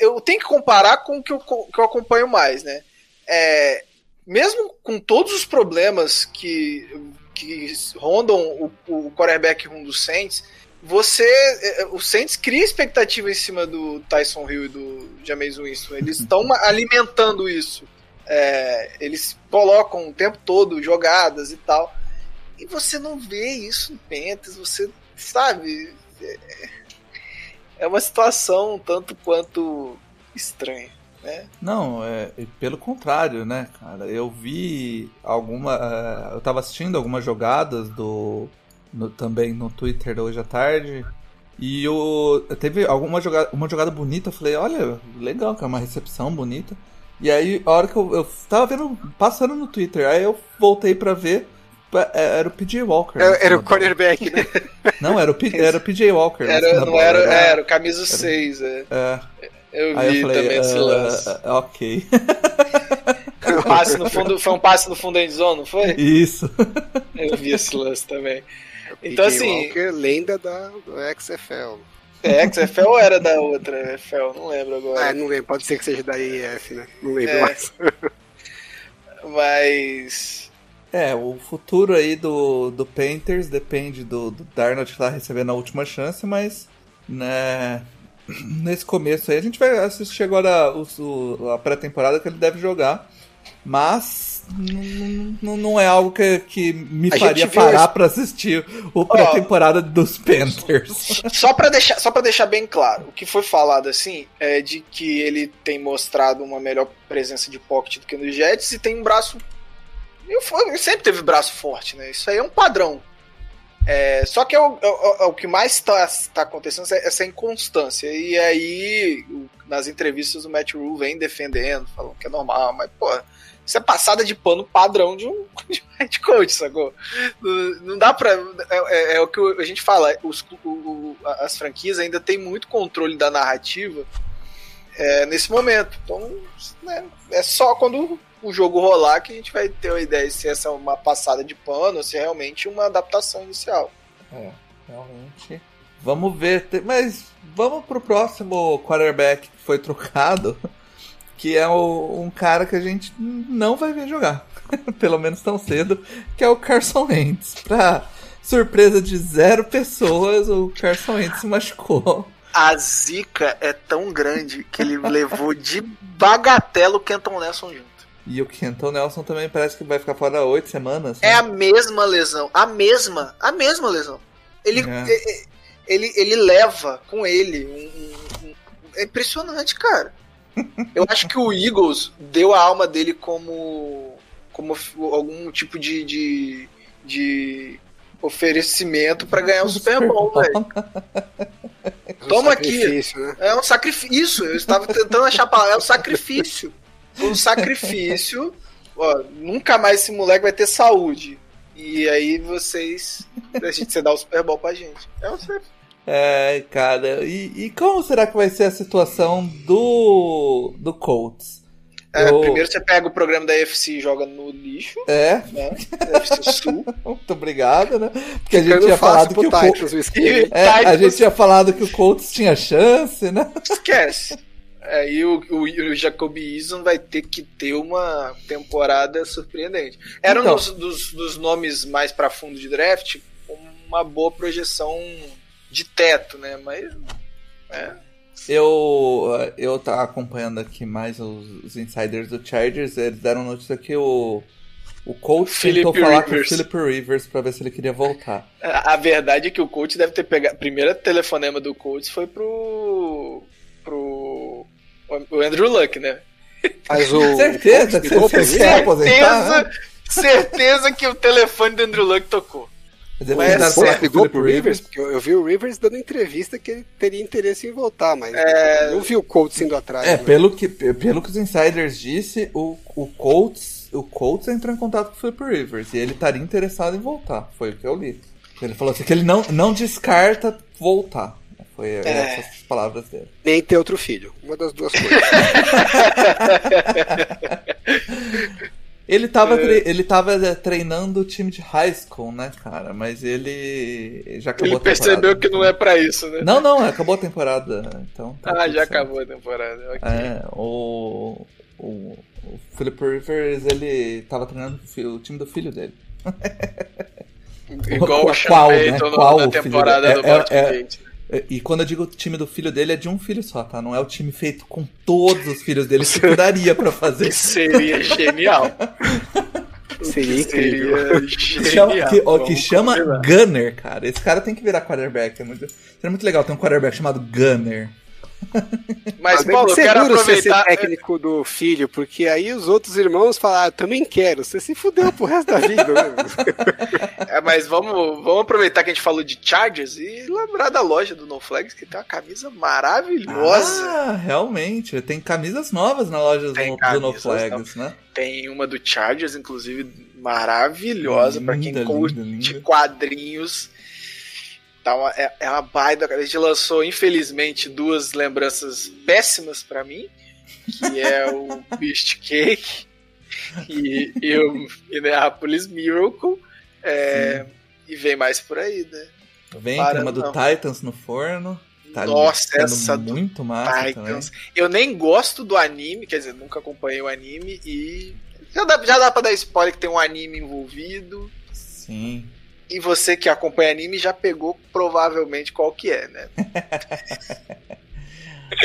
B: eu tenho que comparar com o que eu, que eu acompanho mais, né? É, mesmo com todos os problemas que que rondam o, o quarterback room do Saints, você. É, é, o Saints cria expectativa em cima do Tyson Hill e do James Winston. Eles [laughs] estão alimentando isso. É, eles colocam o tempo todo jogadas e tal. E você não vê isso no Panthers, você sabe. É, é uma situação tanto quanto estranha. Né?
A: Não, é, pelo contrário, né, cara? Eu vi alguma. Uh, eu tava assistindo algumas jogadas do. No, também no Twitter hoje à tarde. E eu, teve alguma jogada, uma jogada bonita, eu falei, olha, legal, que é uma recepção bonita. E aí, a hora que eu, eu tava vendo, passando no Twitter, aí eu voltei pra ver, era o PJ Walker.
B: Era, era o cornerback, né? [laughs]
A: Não, era o, [laughs] era o PJ Walker.
B: Era, não era, era, era, o camisa 6, é. é. Eu Aí vi eu falei, também esse ah, lance. Uh,
A: ok. [laughs]
B: Um passe no fundo, foi um passe no fundo da endzone, não foi?
A: Isso.
B: Eu vi esse lance também. Então, assim.
C: Walker, lenda da, do XFL.
B: É, XFL ou era da outra FL? Não lembro agora.
C: Ah, não lembro. Pode ser que seja da IF, né? Não lembro é. mais.
B: Mas.
A: É, o futuro aí do, do Painters depende do, do Darnold estar recebendo a última chance, mas né, [clears throat] nesse começo aí. A gente vai assistir agora o, o, a pré-temporada que ele deve jogar. Mas não, não é algo que, que me
C: A
A: faria parar
C: esse-
A: pra assistir o pré-temporada dos Panthers. [laughs]
B: Só pra deixar, só para deixar bem claro, o que foi falado assim é de que ele tem mostrado uma melhor presença de pocket do que no Jets e tem um braço. Eu, sempre teve braço forte, né? Isso aí é um padrão. É, só que é o, é o- é o que mais está tá acontecendo essa, essa inconstância. E aí, nas entrevistas, o Matt Rule vem defendendo, falando que é normal, mas, pô, isso é passada de pano padrão de um, [laughs] de head coach, sacou? Não, dá pra. É, é- é o que a gente fala, os, o- as franquias ainda têm muito controle da narrativa é, nesse momento. Então, né, é só quando o jogo rolar que a gente vai ter uma ideia se essa é uma passada de pano ou se é realmente uma adaptação inicial.
A: É, realmente. Vamos ver. Mas vamos pro próximo quarterback que foi trocado. [laughs] Que é o- um cara que a gente não vai ver jogar. [laughs] Pelo menos tão cedo. Que é o Carson Wentz. Pra surpresa de zero pessoas, o Carson Wentz se machucou. [laughs]
B: A zica é tão grande que ele levou de bagatela o Kenton Nelson junto.
A: E o Kenton Nelson também parece que vai ficar fora oito semanas.
B: É
A: né?
B: a mesma lesão, a mesma, a mesma lesão. Ele,
A: É.
B: e- e- ele, ele leva com ele um, um- um- é impressionante, cara. Eu acho que o Eagles deu a alma dele como como algum tipo de, de, de oferecimento pra ganhar o Super Bowl, velho. Toma aqui.
C: Sacrifício, Né?
B: É um sacrifício. Eu estava tentando achar a palavra. É um sacrifício. Um sacrifício. [laughs] Ó, nunca mais esse moleque vai ter saúde. E aí vocês. A gente você dá o Super Bowl pra gente. É um sacrifício.
A: É, cara. E, e como será que vai ser a situação do, do Colts?
B: É, Primeiro você pega o programa da UFC e joga no lixo,
A: É,
B: né? [laughs] UFC Sul.
A: muito obrigado, né? Porque a gente tinha falado que o Colts.
C: O.
A: É, a gente tinha falado que o Colts tinha chance, né?
B: Esquece. Aí o, o, o Jacoby Eason vai ter que ter uma temporada surpreendente. Era
A: Então.
B: um dos, dos, dos nomes mais pra fundo de draft, com uma boa projeção de teto, né? Mas. É.
A: Eu, eu tava acompanhando aqui mais os, os insiders do Chargers, eles deram notícia que o, o Colts tentou
B: Philip
A: falar com o
B: Rivers.
A: Philip Rivers pra ver se ele queria voltar.
B: A a verdade é que o coach deve ter pegado. A primeira telefonema do coach foi pro. pro. O Andrew Luck, né?
C: Mas o.
A: Certeza aposentar? né?
B: Certeza, certeza que o telefone do Andrew Luck tocou.
A: Mas
B: é
C: Pô,
A: falar com o
C: ligou pro Rivers? Porque eu, eu vi o Rivers dando entrevista que ele teria interesse em voltar, mas
B: É.
C: não vi o Colts indo atrás.
A: É,
C: né?
A: pelo que, pelo que os insiders disse, o, o Colts, o Colts entrou em contato com o Philip Rivers e ele estaria interessado em voltar. Foi o que eu li. Ele falou assim que ele não, não descarta voltar. Foi
B: É.
A: essas as palavras dele.
C: Nem ter outro filho. Uma das duas coisas. [laughs]
A: Ele
B: É.
A: tava, tre- ele tava eh, treinando o time de high school, né, cara? Mas ele já acabou
B: Ele
A: a temporada.
B: percebeu que não é pra isso, né?
A: Não, não, acabou a temporada. Então, tá
B: Ah, já
A: certo.
B: acabou a temporada. ok.
A: É, o, o, o Philip Rivers, ele tava treinando o o time do filho dele. [laughs]
B: Igual o Sean
A: qual, né? Qual
B: na
A: o filho
B: temporada
A: dele?
B: do
A: É- é- é-. E quando eu digo time do filho dele, é de um filho só, tá? Não é o time feito com todos os filhos dele que daria pra fazer.
B: Seria genial. [laughs]
C: Seria incrível.
B: Seria genial.
A: que, ó, que chama
B: combinar.
A: Gunner, cara. Esse cara tem que virar quarterback. É muito, seria muito legal ter um quarterback chamado Gunner. [laughs]
B: Mas, Paulo, eu quero
C: seguro você ser
B: aproveitar.
C: técnico do filho, porque aí os outros irmãos falam, ah, eu também quero. Você se fudeu pro resto da vida, né? [laughs]
B: É, mas vamos, vamos aproveitar que a gente falou de Chargers e lembrar da loja do No Flags, que tem uma camisa maravilhosa.
A: Ah, realmente. Tem camisas novas na loja
B: Tem
A: do, do No Flags, né?
B: Tem uma do Chargers, inclusive, maravilhosa pra quem
A: Linda,
B: curte
A: linda.
B: quadrinhos. Tá uma, é, é uma baita. A gente lançou, infelizmente, duas lembranças péssimas pra mim, que é o [laughs] Beast Cake e, e o Minneapolis Miracle. É, e vem mais por aí, né?
A: Vem,
B: Para,
A: tem uma do
B: não.
A: Titans no forno. Tá
B: Nossa, essa do
A: muito massa
B: Titans. Eu nem gosto do anime, quer dizer, nunca acompanhei o anime e. Já dá, já dá pra dar spoiler que tem um anime envolvido.
A: também. Sim.
B: E você que acompanha anime já pegou provavelmente qual que é, né? [laughs]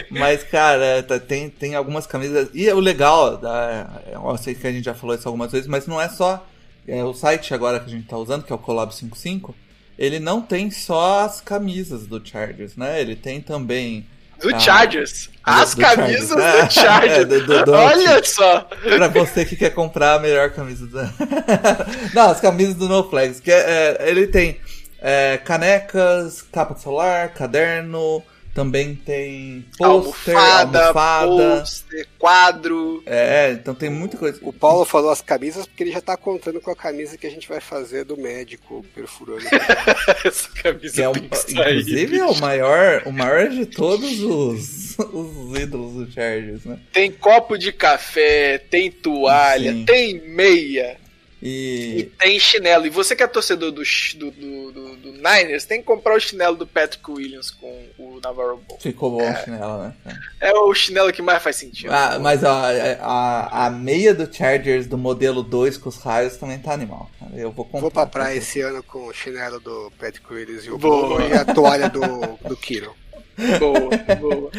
A: Mas, cara, tá- tem, tem algumas camisas. E o legal, da, eu sei que a gente já falou isso algumas vezes, mas não é só. É, o site agora que a gente tá usando, que é o Collab 55, ele não tem só as camisas do Chargers, né? Ele tem também.
B: Do
A: Ah,
B: Chargers. As
A: do
B: camisas
A: Chargers.
B: do Chargers. [laughs]
A: É, do- do- do-
B: Olha só.
A: pra você que quer comprar a melhor camisa da. [laughs] Não, as camisas do No Flags. Que é, é, ele tem é, canecas, capa de celular, caderno, também tem pôster,
B: Almofada,
A: almofada.
B: pôster, quadro.
A: É, então tem muita coisa.
C: O Paulo falou as camisas porque ele já tá contando com a camisa que a gente vai fazer do médico perfurando. [laughs]
B: Essa camisa
A: Que é um,
B: tem que sair.
A: inclusive é o maior, o maior de todos os, os ídolos do Chargers, né?
B: Tem copo de café, tem toalha,
A: Sim.
B: tem meia e
A: E
B: tem chinelo. E você que é torcedor do, do, do, do- do Niners, tem que comprar o chinelo do Patrick Williams com o Navarro Ball.
A: ficou bom o chinelo, né?
B: É o chinelo que mais faz sentido.
A: Ah, mas ó, a, a meia do Chargers do modelo 2 com os raios também tá animal. cara. Eu vou comprar.
C: Vou pra praia esse ano com o chinelo do Patrick Willis e o
B: Boa.
C: E a toalha do, do Kiro. [laughs]
B: Boa, boa.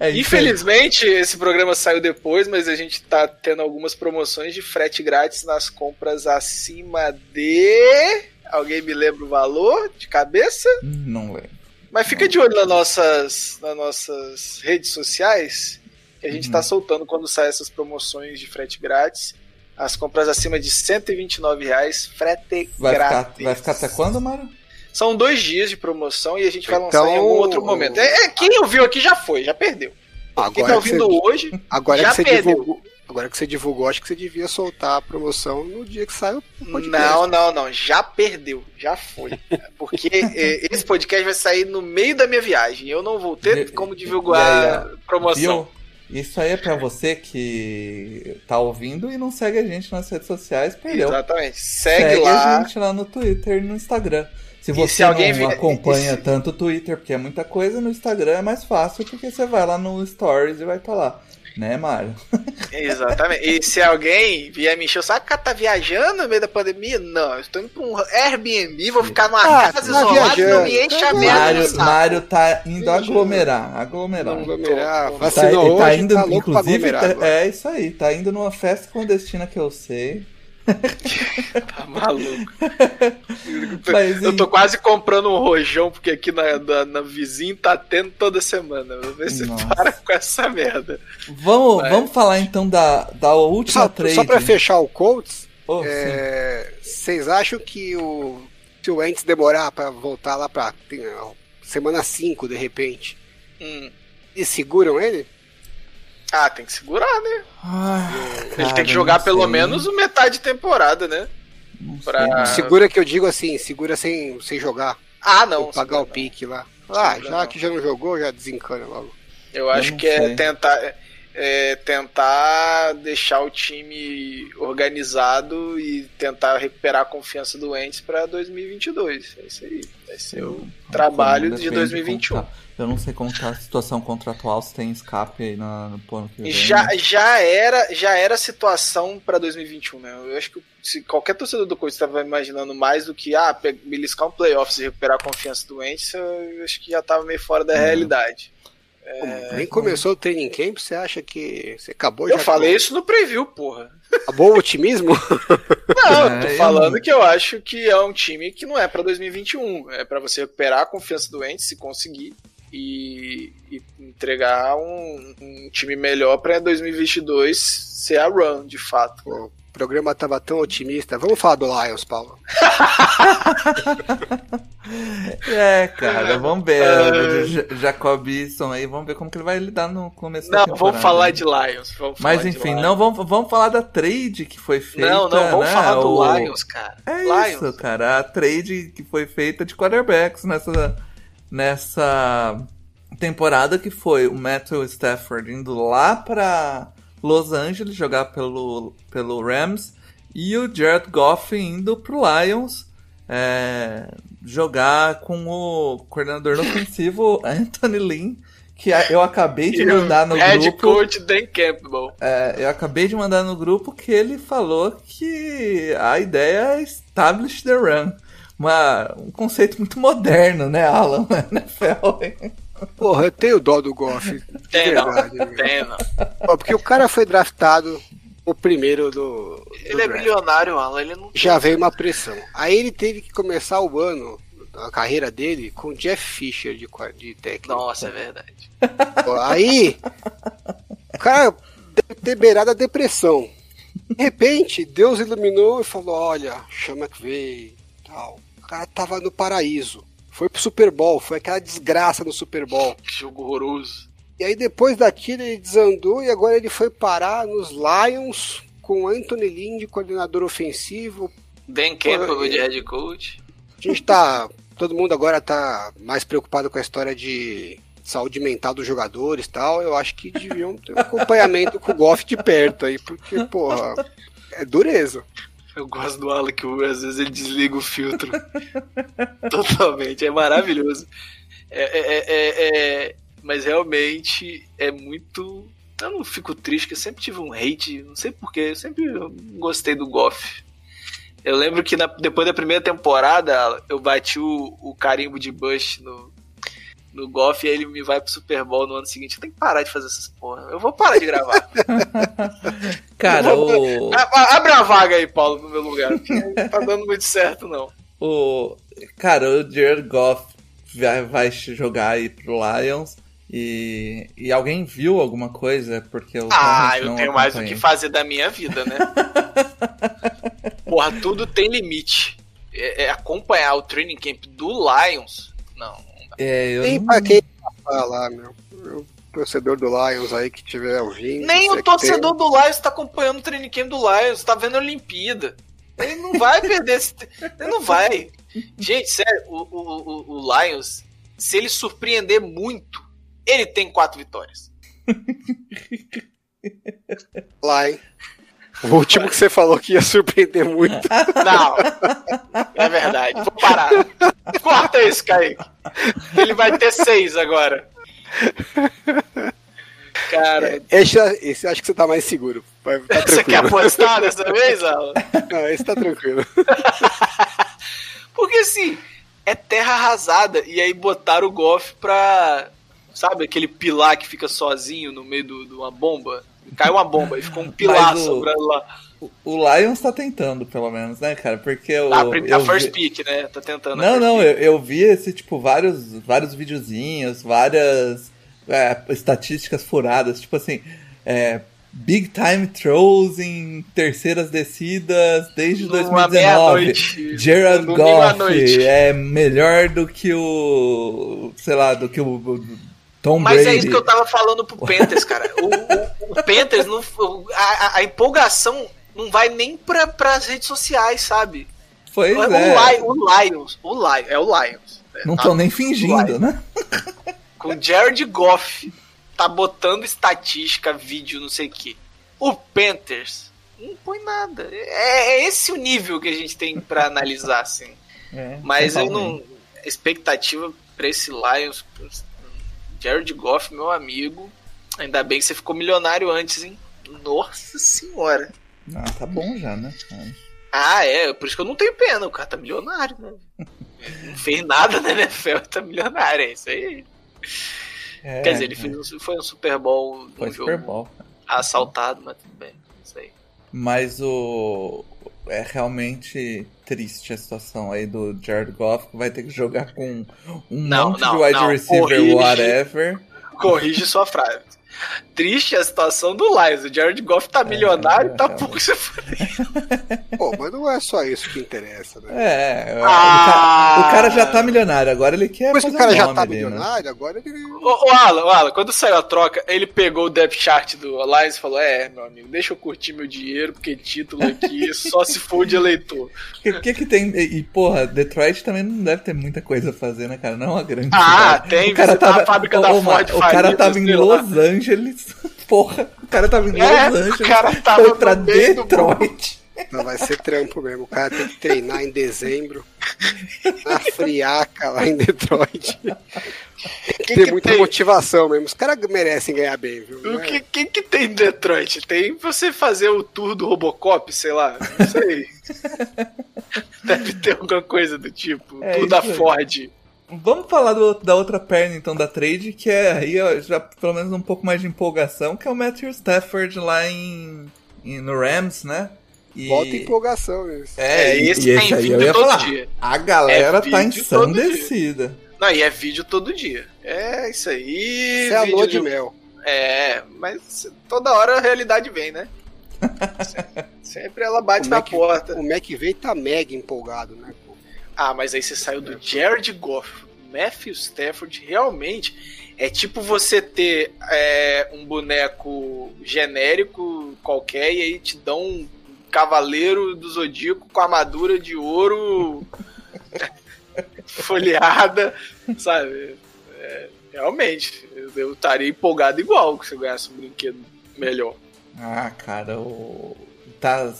A: É.
B: Infelizmente, esse programa saiu depois, mas a gente tá tendo algumas promoções de frete grátis nas compras acima de. Alguém me lembra o valor de cabeça?
A: Não lembro.
B: Mas fica de olho nas nossas, nas nossas redes sociais, que a gente
A: Uhum.
B: tá soltando quando saem essas promoções de frete grátis. As compras acima de 129 reais, frete
A: Vai ficar,
B: grátis.
A: vai ficar até quando, Mário?
B: São dois dias de promoção e a gente vai lançar
C: Então,
B: em algum outro momento. É, é, quem ouviu aqui já foi, já perdeu. Quem tá
C: Agora que você,
B: ouvindo hoje,
C: agora
B: já
C: que você
B: perdeu.
C: divulgou. Agora que você divulgou, acho que você devia soltar a promoção no dia que saiu o podcast.
B: Não, não, não. Já perdeu. Já foi. Porque [laughs] esse podcast vai sair no meio da minha viagem. Eu não vou ter como divulgar a promoção.
A: Viu? Isso aí é pra você que tá ouvindo e não segue a gente nas redes sociais, perdeu.
B: Exatamente. Segue,
A: Segue
B: lá.
A: a gente lá no Twitter e no Instagram. Se você
B: se alguém
A: não acompanha
B: se-
A: tanto o Twitter, porque é muita coisa, no Instagram é mais fácil, porque você vai lá no Stories e vai estar lá. Né, Mário? [laughs]
B: Exatamente. E se alguém vier me encher o saco, cara, tá viajando no meio da pandemia? Não, eu estou indo pra um Airbnb, vou ficar numa
C: Ah,
B: casa
C: tá
B: isolada e não me
C: viajando.
B: enche a
C: Tá
B: merda
A: Mário, tá indo aglomerar. Aglomerar.
C: Aglomerar,
B: Tá-
A: Tá,
C: vacinou
A: tá
C: hoje,
A: indo,
C: tá louco pra
A: inclusive,
C: aglomerar
A: tá- é isso aí, tá indo numa festa clandestina que eu sei. [laughs]
B: Tá maluco.
A: Mas,
B: Eu tô quase comprando um rojão, porque aqui na, na, na vizinha tá tendo toda semana. Vou ver se
A: Nossa.
B: para com essa merda.
A: Vamos,
B: Vai.
A: vamos falar então da, da última
C: Só,
A: trade.
C: só pra fechar o Colts,
A: Oh,
C: é, vocês acham que o se o Wentz demorar pra voltar lá pra tem, semana 5 de repente,
B: Hum.
C: eles seguram ele?
B: Ah, tem que segurar, né?
A: Ai,
B: Ele
A: cara,
B: tem que jogar pelo menos metade de temporada, né? Pra-.
C: Segura que eu digo assim, segura sem, sem jogar,
B: Ah, não.
C: ou pagar o pique lá. Ah,
B: Segura
C: já
B: não.
C: que já não jogou, já desencana logo.
B: Eu acho
A: não
B: que é
A: sei.
B: tentar, é tentar deixar o time organizado e tentar recuperar a confiança do Ents pra 2022. É isso aí. Vai ser o trabalho de
A: depende
B: 2021.
A: como tá. Eu não sei como tá a situação contratual, se tem escape aí na, no plano que vem.
B: Já,
A: né?
B: já era já era a situação pra 2021, né? Eu acho que se qualquer torcedor do Corinthians estava imaginando mais do que ah, beliscar um playoffs e recuperar a confiança do Ents, eu acho que já tava meio fora da
A: Não.
B: realidade.
C: Pô, Nem começou o training camp, você acha que você acabou
B: Eu
C: já
B: falei isso no preview, porra.
C: Acabou o otimismo? [laughs]
B: Não,
A: É,
B: eu tô
A: eu
B: falando que eu acho que é um time que não é pra 2021. É pra você recuperar a confiança do Ents, se conseguir, e, e entregar um, um time melhor pra 2022 ser a run, de fato.
C: Pô, o programa tava tão otimista. Vamos falar do Lions, Paulo. [laughs]
A: É, cara, vamos ver. Ja- Jacobson aí, vamos ver como que ele vai lidar no começo da
B: Não,
A: temporada.
B: vamos falar de Lions. Vamos
A: Mas enfim,
B: Lions.
A: não vamos, vamos falar da trade que foi feita.
B: Não, não, vamos
A: né?
B: falar do
A: O-
B: Lions, cara.
A: É
B: Lions.
A: isso, cara. A trade que foi feita de quarterbacks nessa, nessa temporada que foi o Matthew Stafford indo lá pra Los Angeles jogar pelo, pelo Rams e o Jared Goff indo pro Lions é, jogar com o coordenador ofensivo [laughs] Anthony Lynn, que eu acabei de mandar no
B: Head
A: grupo.
B: coach Dan Campbell.
A: É, eu acabei de mandar no grupo que ele falou que a ideia é establish the run. Uma, um conceito muito moderno, né, Alan? Na NFL, hein?
C: Porra, eu tenho dó do Goff.
B: Tem não,
C: verdade, meu.
B: tem não.
C: Ó, Porque o cara foi draftado o primeiro do. do
B: Ele é
C: draft.
B: milionário, Alan, ele não
C: Já veio uma pressão. Aí ele teve que começar o ano, a carreira dele, com Jeff Fisher de, de técnico.
B: Nossa, é verdade.
C: Ó, Aí, o cara deve ter beirado a depressão. De repente, Deus iluminou e falou: Olha, chama que veio. Tal. O cara tava no paraíso. Foi pro Super Bowl, foi aquela desgraça no Super Bowl.
B: Que jogo horroroso.
C: E aí depois daquilo ele desandou e agora ele foi parar nos Lions com Anthony Lynn de coordenador ofensivo.
B: Dan Campbell de head coach.
C: A gente tá. Todo mundo agora tá mais preocupado com a história de saúde mental dos jogadores e tal. Eu acho que deviam ter um acompanhamento com o Goff de perto aí, porque, porra, é dureza.
B: Eu gosto do Alan que às vezes ele desliga o filtro. [laughs] Totalmente, é maravilhoso. É, é- é- é- é- mas realmente é muito. Eu não fico triste, que eu sempre tive um hate, não sei porquê, eu sempre gostei do Goff. Eu lembro que na- depois da primeira temporada eu bati o, o carimbo de Bush no, no Goff e aí ele me vai pro Super Bowl no ano seguinte. Eu tenho que parar de fazer essas porra. Eu vou parar de gravar. [laughs]
A: Cara, o,
B: A- Abre a vaga aí, Paulo, no meu lugar. Não tá dando muito certo, não.
A: o. Cara, o Jared Goff vai, vai jogar aí pro Lions. E, e alguém viu alguma coisa? Porque eu
B: Ah, eu tenho mais o que fazer da minha vida, né? [laughs] Porra, tudo tem limite. É, é acompanhar o training camp do Lions? Não.
A: É, eu
C: Nem
A: não-
C: pra quem falar, meu. O torcedor do Lions aí que tiver ouvindo.
B: Nem o torcedor do Lions tá acompanhando o training camp do Lions, tá vendo a Olimpíada. Ele não vai perder esse. Ele não vai. Gente, sério, o, o, o- o Lions, se ele surpreender muito, ele tem quatro vitórias.
C: tem lá, hein? O último que você falou que ia surpreender muito. [laughs]
B: Não, é verdade. Vou parar. Corta esse, Kaique. Ele vai ter seis agora. Cara,
C: Esse, esse acho que você tá mais seguro. Vai, tá
B: você quer apostar dessa vez, Alan?
C: Não, esse tá tranquilo. [laughs]
B: Porque assim, é terra arrasada. E aí botaram o Goff pra. Sabe aquele pilar que fica sozinho no meio de uma bomba? Caiu uma bomba e ficou um pilar
A: o-
B: sobrando lá.
A: O Lions tá tentando, pelo menos, né, cara? Porque.
B: A, prim- a
A: eu
B: first
A: vi-
B: pick, né? Tá tentando. a
A: Não, não, eu, eu vi esse, tipo, vários, vários videozinhos, várias é, estatísticas furadas, tipo assim, é, big time throws em terceiras descidas desde
B: Numa
A: 2019.
B: meia-noite.
A: Gerard Goff é melhor do que o, sei lá, do que o, o Tom
B: Mas
A: Brady.
B: é isso que eu tava falando pro [laughs] Panthers, cara. O, o- o Panthers, não, a, a- empolgação não vai nem pra, pras redes sociais, sabe?
A: Pois
B: o,
A: é,
B: Li- o Lions, o Lions, é o Lions.
A: não
B: tá?
A: estão nem fingindo, né?
B: Com Jared Goff, tá botando estatística, vídeo, não sei o que. O Panthers não põe nada. É, é esse o nível que a gente tem pra [laughs] analisar, assim.
A: É,
B: Mas eu não. Expectativa pra esse Lions. Jared Goff, meu amigo. Ainda bem que você ficou milionário antes, hein? Nossa senhora.
A: Ah, tá bom já, né? cara?
B: Ah, é. Por isso que eu não tenho pena. O cara tá milionário, né? [laughs] Não fez nada na NFL, tá milionário. É isso aí.
A: É,
B: Quer dizer, ele fez, um- foi um Super Bowl
A: foi
B: um
A: Super Bowl.
B: assaltado, mas tudo bem. Isso aí.
A: Mas o. É realmente triste a situação aí do Jared Goff, que vai ter que jogar com um
B: Não,
A: monte
B: não,
A: de wide
B: não.
A: receiver,
B: Corrige.
A: whatever.
B: Corrige sua frase. Triste a situação do Lions. O Jared Goff tá milionário,
A: é,
B: tá
A: é.
B: pouco se. [laughs]
C: Pô, mas não é só isso que interessa, né?
A: É, o,
B: Ah!
A: cara, o cara já tá milionário, agora ele quer.
C: Que o cara já tá
A: ali, né?
C: milionário, agora ele.
B: O, o Alan, o Alan, quando saiu a troca, ele pegou o depth chart do Lions e falou: É, meu amigo, deixa eu curtir meu dinheiro, porque título aqui só se for de eleitor. [laughs]
A: O que, que que tem. E, e, porra, Detroit também não deve ter muita coisa a fazer, né, cara? Não é uma grande.
B: Ah,
A: cidade.
B: tem,
A: O cara tava.
B: a fábrica
A: Ô,
B: da Ford
A: O cara
B: falida,
A: tava em. Los Angeles. [laughs] Porra, o cara tava em
B: É,
A: Los
B: o
A: Angeles.
B: cara tava
A: foi pra Detroit.
C: Não, vai ser trampo mesmo. O cara tem que treinar em dezembro. Na friaca lá em Detroit. Tem que muita
B: tem?
C: motivação mesmo. Os caras merecem ganhar bem, viu?
B: O
C: é-
B: que, que, que tem em Detroit? Tem você fazer o tour do Robocop, sei lá, não sei. [laughs] Deve ter alguma coisa do tipo.
A: É
B: tour da. Ford.
A: Vamos falar do, da outra perna, então, da trade, que é aí ó, já pelo menos um pouco mais de empolgação, que é o Matthew Stafford lá em, em no Rams, né?
C: E... Volta empolgação isso.
A: É, é esse, e esse aí eu ia falar. Dia. A galera é tá ensandecida.
B: Não, e é vídeo todo dia. É isso aí.
C: Isso é a lua de mel.
B: É, mas toda hora a realidade vem, né? [laughs] Sempre ela bate o na Mac, porta.
C: O McVeigh tá mega empolgado, né?
B: Ah, mas aí você saiu do Jared Goff, Matthew Stafford, realmente é tipo você ter é, um boneco genérico qualquer e aí te dão um cavaleiro do Zodíaco com armadura de ouro [laughs] folheada, sabe? É, realmente, eu estaria empolgado igual se eu ganhasse um brinquedo melhor.
A: Ah, cara, o. Tá,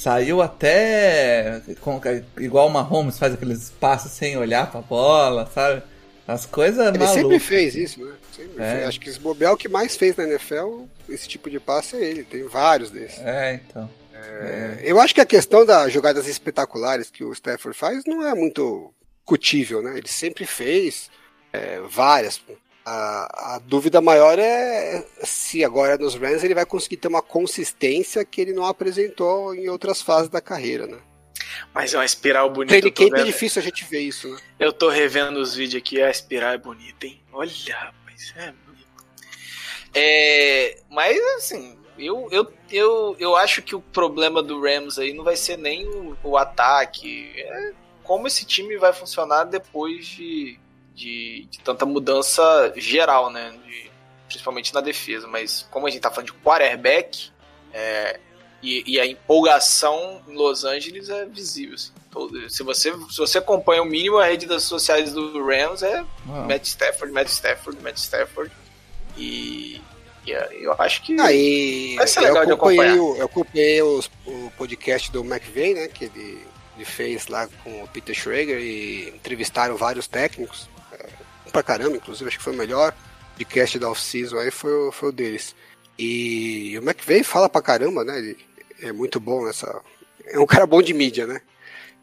A: saiu até. Com, igual o Mahomes faz aqueles passos sem olhar pra bola, sabe? As coisas Ele
C: malucas. sempre fez isso, né? É. Acho que esse Bobel que mais fez na NFL, esse tipo de passe é ele. Tem vários desses.
A: É, então.
C: É, eu acho que a questão das jogadas espetaculares que o Stafford faz não é muito discutível, né? Ele sempre fez é, várias. A, a, dúvida maior é se agora nos Rams ele vai conseguir ter uma consistência que ele não apresentou em outras fases da carreira, né?
B: Mas é uma espiral bonita.
C: Training camp é difícil a gente ver isso, né?
B: Eu tô revendo os vídeos aqui, a espiral é bonita, hein? Olha, rapaz, é bonito. É, mas assim, eu, eu, eu, eu acho que o problema do Rams aí não vai ser nem o, o ataque. É como esse time vai funcionar depois de, de, de tanta mudança geral, né? De, principalmente na defesa. Mas como a gente tá falando de quarterback, é, e, e, a empolgação em Los Angeles é visível. Assim. Se, você, se você acompanha o mínimo a rede das sociais do Rams, é Matt Stafford, Matt Stafford, Matt Stafford. E, e eu acho que
C: Aí, vai ser legal eu de acompanhar. Eu acompanhei os, o podcast do McVeigh, né? Que ele ele fez lá com o Peter Schrager e entrevistaram vários técnicos, é, pra caramba, inclusive, acho que foi o melhor podcast da off-season aí foi, foi o deles. E o McVeigh fala pra caramba, né? Ele é muito bom nessa. É um cara bom de mídia, né?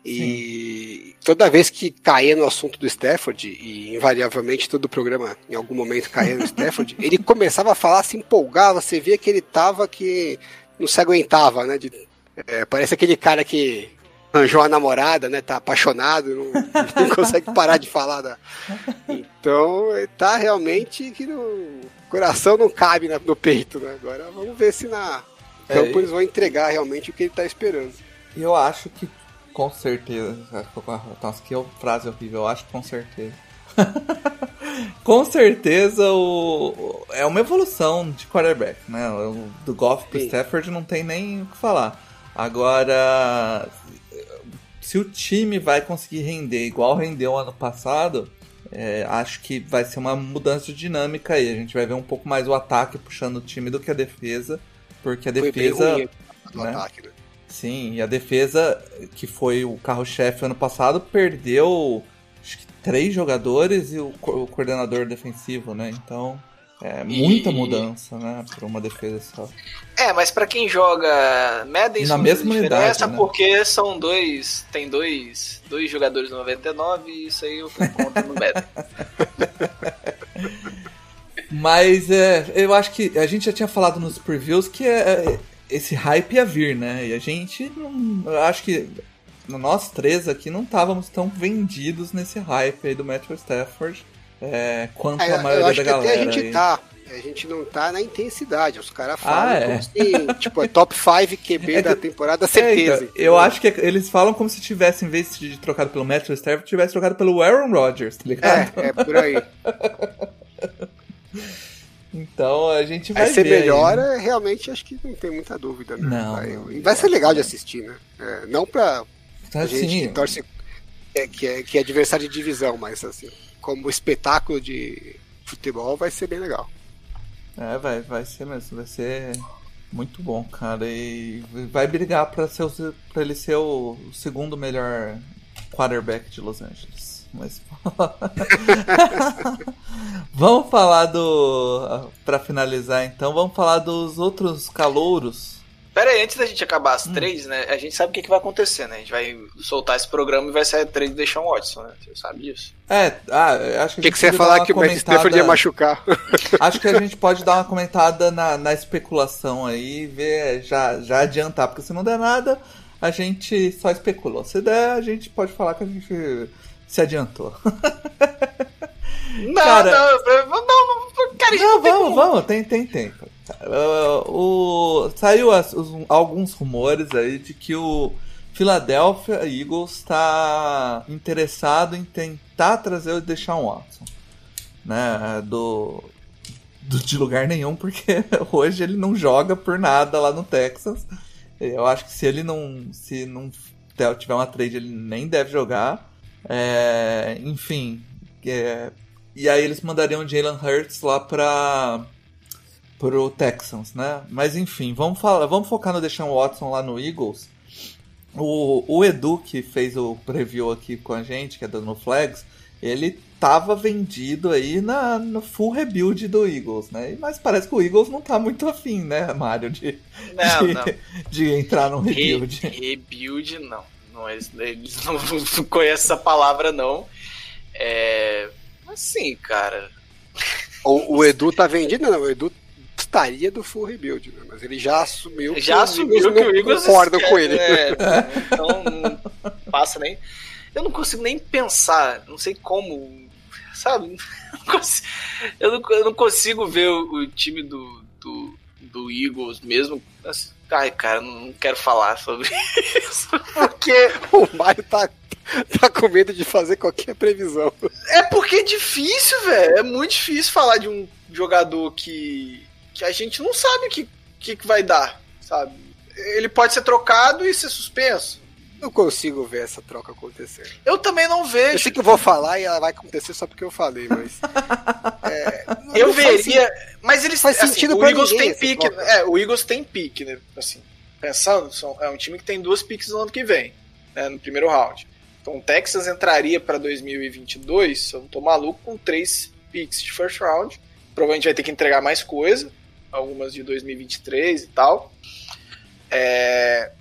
C: E Sim. toda vez que caía no assunto do Stafford, e invariavelmente todo o programa em algum momento caía no Stafford, [laughs] ele começava a falar, se empolgava, você via que ele tava que não se aguentava, né? De, é, parece aquele cara que arranjou uma namorada, né? Tá apaixonado, não, não [laughs] consegue parar de falar. Da... Então, tá realmente que no coração não cabe no peito, né? Agora vamos ver se na campo é, eles vão entregar realmente o que ele tá esperando.
A: E eu acho que com certeza. Nossa, que frase horrível, eu acho que com certeza. [laughs] com certeza o, é uma evolução de quarterback, né? Do Goff pro Sim. Stafford não tem nem o que falar. Agora, se o time vai conseguir render igual rendeu ano passado, é, acho que vai ser uma mudança de dinâmica aí. A gente vai ver um pouco mais o ataque puxando o time do que a defesa, porque a foi defesa. Né? Ataque, né? Sim, e a defesa, que foi o carro-chefe ano passado, perdeu acho que três jogadores e o, o coordenador defensivo, né? Então. É muita e... mudança, né, para uma defesa só.
B: É, mas para quem joga Madden
A: na mesma unidade,
B: né? porque são dois, tem dois, dois jogadores 99 e isso aí eu conto no Madden. [laughs]
A: mas é, eu acho que a gente já tinha falado nos previews que é, é esse hype ia vir, né? E a gente não, eu acho que nós três aqui não estávamos tão vendidos nesse hype aí do Metro Stafford é, quanto é, a maioria da galera.
C: a gente aí. tá. A gente não tá na intensidade. Os caras falam ah, é. como se, tipo, é top 5 QB é da temporada, é, certeza.
A: Então, eu acho que eles falam como se tivesse, em vez de trocado pelo Metro Stafford, tivesse trocado pelo Aaron Rodgers, tá ligado?
C: É, é por aí. [laughs]
A: Então a gente vai,
C: ser ver melhor, aí, né? realmente acho que não tem muita dúvida. Né?
A: Não,
C: vai, vai ser legal de assistir, né? É, não pra, pra gente que torce é, que, é, que é adversário de divisão, mas assim como espetáculo de futebol vai ser bem legal.
A: É, vai, vai ser mesmo, vai ser muito bom, cara. E vai brigar para ser ele ser o segundo melhor quarterback de Los Angeles. Mas [laughs] vamos falar do para finalizar então, vamos falar dos outros calouros
B: Pera aí, antes da gente acabar as três, né? A gente sabe o que, que vai acontecer, né? A gente vai soltar esse programa e vai sair trade do Deshaun Watson, né? Você sabe disso?
A: É, ah, acho que
C: O que, que você ia falar que o Matt
A: comentada-
C: Stafford ia machucar? [laughs]
A: Acho que a gente pode dar uma comentada na, na especulação aí, ver, já, já adiantar, porque se não der nada, a gente só especulou. Se der, a gente pode falar que a gente se adiantou.
B: Não,
A: Cara-
B: não, não, não, cara,
A: Não,
B: tem
A: vamos,
B: como.
A: vamos, tem, tem tempo. Uh, o, saiu as- os- alguns rumores aí de que o Philadelphia Eagles está interessado em tentar trazer o Deshaun Watson, né, do, do- de lugar nenhum, porque [laughs] hoje ele não joga por nada lá no Texas. Eu acho que se ele não, se não tiver uma trade, ele nem deve jogar. É, enfim, é, e aí eles mandariam Jalen Hurts lá para pro Texans, né? Mas enfim, vamos falar, vamos focar no Deshaun Watson lá no Eagles. O, o Edu que fez o preview aqui com a gente, que é do No Flags, ele tava vendido aí na, no full rebuild do Eagles, né? Mas parece que o Eagles não tá muito afim, né, Mário, de,
B: Não,
A: de,
B: não. [laughs]
A: de entrar no
B: Re-
A: rebuild.
B: rebuild, não. não é- eles não, não conhecem essa palavra, não. É. Assim, cara.
C: O, o Edu tá vendido? Não, o Edu estaria do full rebuild, né? mas ele já assumiu que
B: Já
C: os
B: assumiu que o Eagles
C: concordam
B: quer-
C: com ele.
B: é, [laughs] então não passa nem. Eu não consigo nem pensar, não sei como, sabe? Não [laughs] consigo- Eu não, eu não consigo ver o, o time do, do, do Eagles mesmo. assim, Ai, cara, não, quero falar sobre [laughs] isso. Porque
C: O Mário tá, tá com medo de fazer qualquer previsão.
B: É porque é difícil, velho. É muito difícil falar de um jogador que, que a gente não sabe o que, que, que vai dar, sabe? Ele pode ser trocado e ser suspenso.
C: Não consigo ver essa troca acontecer.
B: Eu também não
C: Eu
B: vejo.
C: sei que eu vou falar e ela vai acontecer só porque eu falei, mas. [laughs] é,
B: Eu veria. Mas eles
C: faz
B: assim,
C: sentido
B: o Eagles tem pique.
C: troca.
B: É, o Eagles tem pique, né? Assim, pensando, são, é um time que tem duas piques no ano que vem, né, no primeiro round. Então o Texas entraria para 2022, se eu não tô maluco, com três picks de first round. Provavelmente vai ter que entregar mais coisa, algumas de 2023 e tal. É,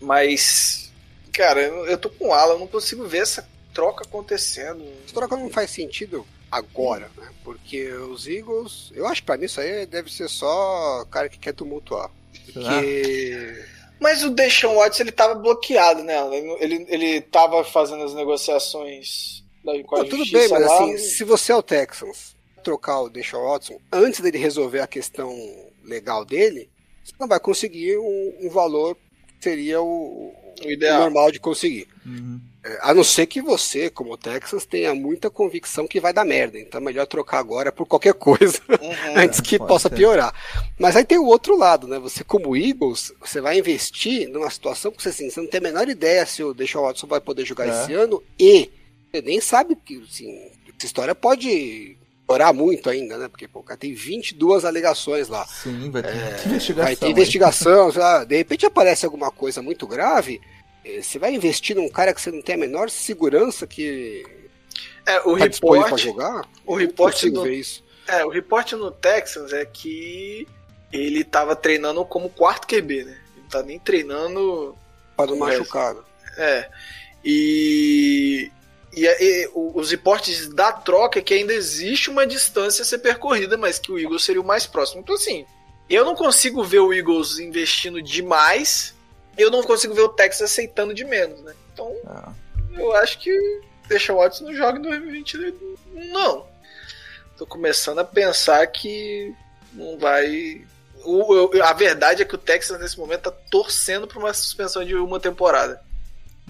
B: mas, cara, eu, eu tô com o Alan, eu não consigo ver essa troca acontecendo.
C: Essa troca não faz sentido agora, né? Porque os Eagles. Eu acho que pra mim isso aí deve ser só cara que quer tumultuar. Porque.
B: Mas o Deshaun Watson ele tava bloqueado, né? Ele, ele, tava fazendo as negociações da, com a
C: Não, tudo bem, mas
B: lá.
C: assim, se você é o Texans, trocar o Deshaun Watson antes dele resolver a questão legal dele, você não vai conseguir um, um valor que seria o,
B: O
C: normal de conseguir.
A: Uhum.
C: É, A não ser que você, como Texas, tenha muita convicção que vai dar merda. Então é melhor trocar agora por qualquer coisa [laughs]
B: Uhum.
C: antes que
A: pode
C: possa
A: ser.
C: piorar. Mas aí tem o outro lado, né? Você, como Eagles, você vai investir numa situação que você, assim, você não tem a menor ideia se o Deshaun Watson vai poder jogar
A: É.
C: esse ano e você nem sabe que assim, essa história pode piorar muito ainda, né? Porque pô, o cara tem 22 alegações lá.
A: Sim, vai ter muita investigação.
C: Vai ter
A: aí.
C: investigação, lá, de repente aparece alguma coisa muito grave. eh, Você vai investir num cara que você não tem a menor segurança que
B: É, o
C: tá
B: report,
C: jogar?
B: o
C: Não
B: report
C: consigo
B: do-
C: ver isso.
B: é, o report no Texans é que ele tava treinando como quarto QB, né? Ele não tá nem treinando
C: Pra não
B: É.
C: machucar. né?
B: É. E, e, e os reportes da troca é que ainda existe uma distância a ser percorrida, mas que o Eagles seria o mais próximo. Então, assim, eu não consigo ver o Eagles investindo demais, eu não consigo ver o Texas aceitando de menos, né? Então,
A: Ah,
B: eu acho que deixa o Watson não joga em 2022. Não. Tô começando a pensar que não vai. O- eu- a verdade é que o Texas nesse momento tá torcendo pra uma suspensão de uma temporada.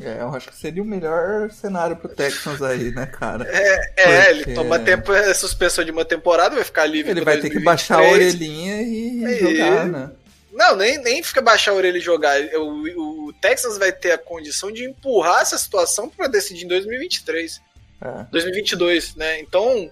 A: É, eu acho que seria o melhor cenário pro Texans aí, né, cara?
B: É,
A: Porque-
B: ele toma tempo, é, suspensão de uma temporada, vai ficar livre.
A: Ele vai ter que
B: 2023.
A: baixar a orelhinha e
B: É
A: jogar, né?
B: Não, nem, nem fica baixar a orelha e jogar. O, o Texas vai ter a condição de empurrar essa situação para decidir em 2023.
A: É.
B: 2022, né? Então,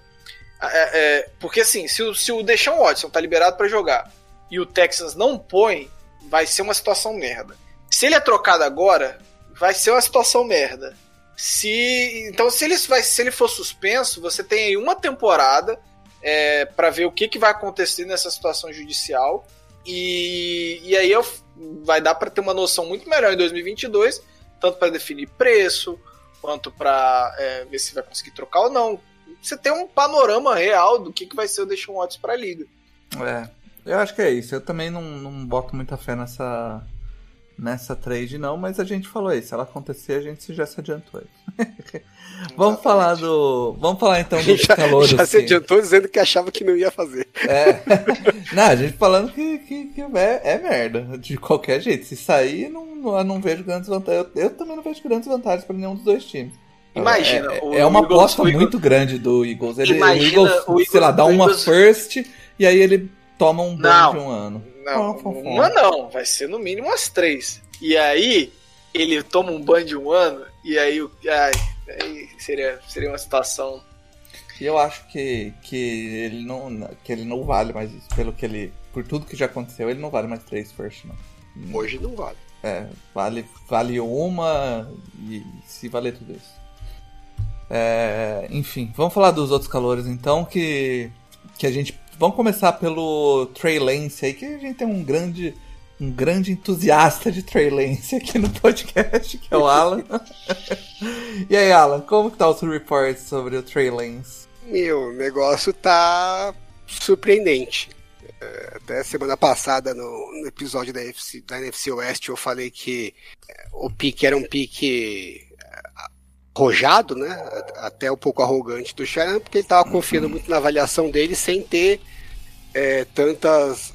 B: é, é, porque assim, se o, se o Deshaun Watson tá liberado para jogar e o Texas não põe, vai ser uma situação merda. Se ele é trocado agora, vai ser uma situação merda. Se então se ele vai se ele for suspenso, você tem aí uma temporada é, para ver o que, que vai acontecer nessa situação judicial E, e aí eu, vai dar para ter uma noção muito melhor em 2022, tanto para definir preço, quanto para é, ver se vai conseguir trocar ou não. Você tem um panorama real do que, que vai ser o Deshaun Watts para a liga.
A: É, eu acho que é isso. Eu também não, não boto muita fé nessa, nessa trade, não, mas a gente falou aí. Se ela acontecer, a gente já se adiantou aí. [laughs] vamos falar do. Vamos falar então dos [laughs]
C: já,
A: calores.
C: Já se adiantou dizendo que achava que não ia fazer.
A: É. [laughs] não, a gente falando que, que, que é, é, merda. De qualquer jeito. Se sair, não, não, não vejo grandes vantagens. Eu, eu, também não vejo grandes vantagens para nenhum dos dois times.
B: Imagina.
A: É, é uma aposta muito grande do Eagles. Ele, Imagina o Eagles, o Eagles, sei lá, dá uma Eagles... first e aí ele toma um ban de um ano.
B: Não, uma não, vai ser no mínimo umas três. E aí, ele toma um ban de um ano, e aí, ai, aí seria, seria uma situação.
A: E eu acho que, que, ele não, que ele não vale mais isso. Pelo que ele. Por tudo que já aconteceu, ele não vale mais três first, não.
C: Hoje não vale.
A: É, vale, vale uma e se valer tudo isso. É, enfim, vamos falar dos outros calores então, que, que a gente Vamos começar pelo Trey Lance aí, que a gente tem um grande, um grande entusiasta de Trey Lance aqui no podcast, que é o Alan. [laughs] e aí, Alan, como que tá os reports sobre o Trey Lance?
C: Meu, o negócio tá surpreendente. É, até semana passada, no, no episódio da NFC, da NFC West, eu falei que é, o pique era um pique arrojado, né? Até um pouco arrogante do Shanahan, porque ele estava confiando muito na avaliação dele sem ter é, tantas,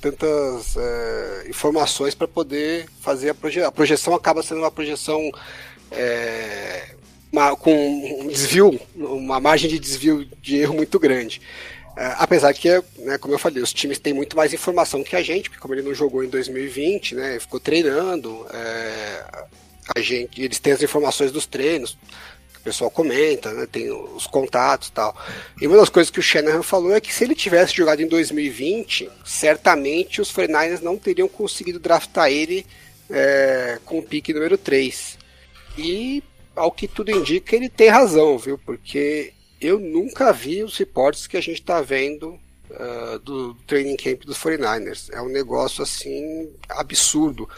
C: tantas é, informações para poder fazer a projeção. A projeção acaba sendo uma projeção é, uma, com um desvio, uma margem de desvio de erro muito grande. É, apesar que, né, como eu falei, os times têm muito mais informação que a gente, porque como ele não jogou em 2020, né, ficou treinando, é, a gente, eles têm as informações dos treinos, que o pessoal comenta, né, tem os contatos e tal. E uma das coisas que o Shanahan falou é que se ele tivesse jogado em 2020, certamente os 49ers não teriam conseguido draftar ele é, com o pique número 3. E, ao que tudo indica, ele tem razão, viu? Porque eu nunca vi os reportes que a gente está vendo uh, do training camp dos 49ers. É um negócio assim absurdo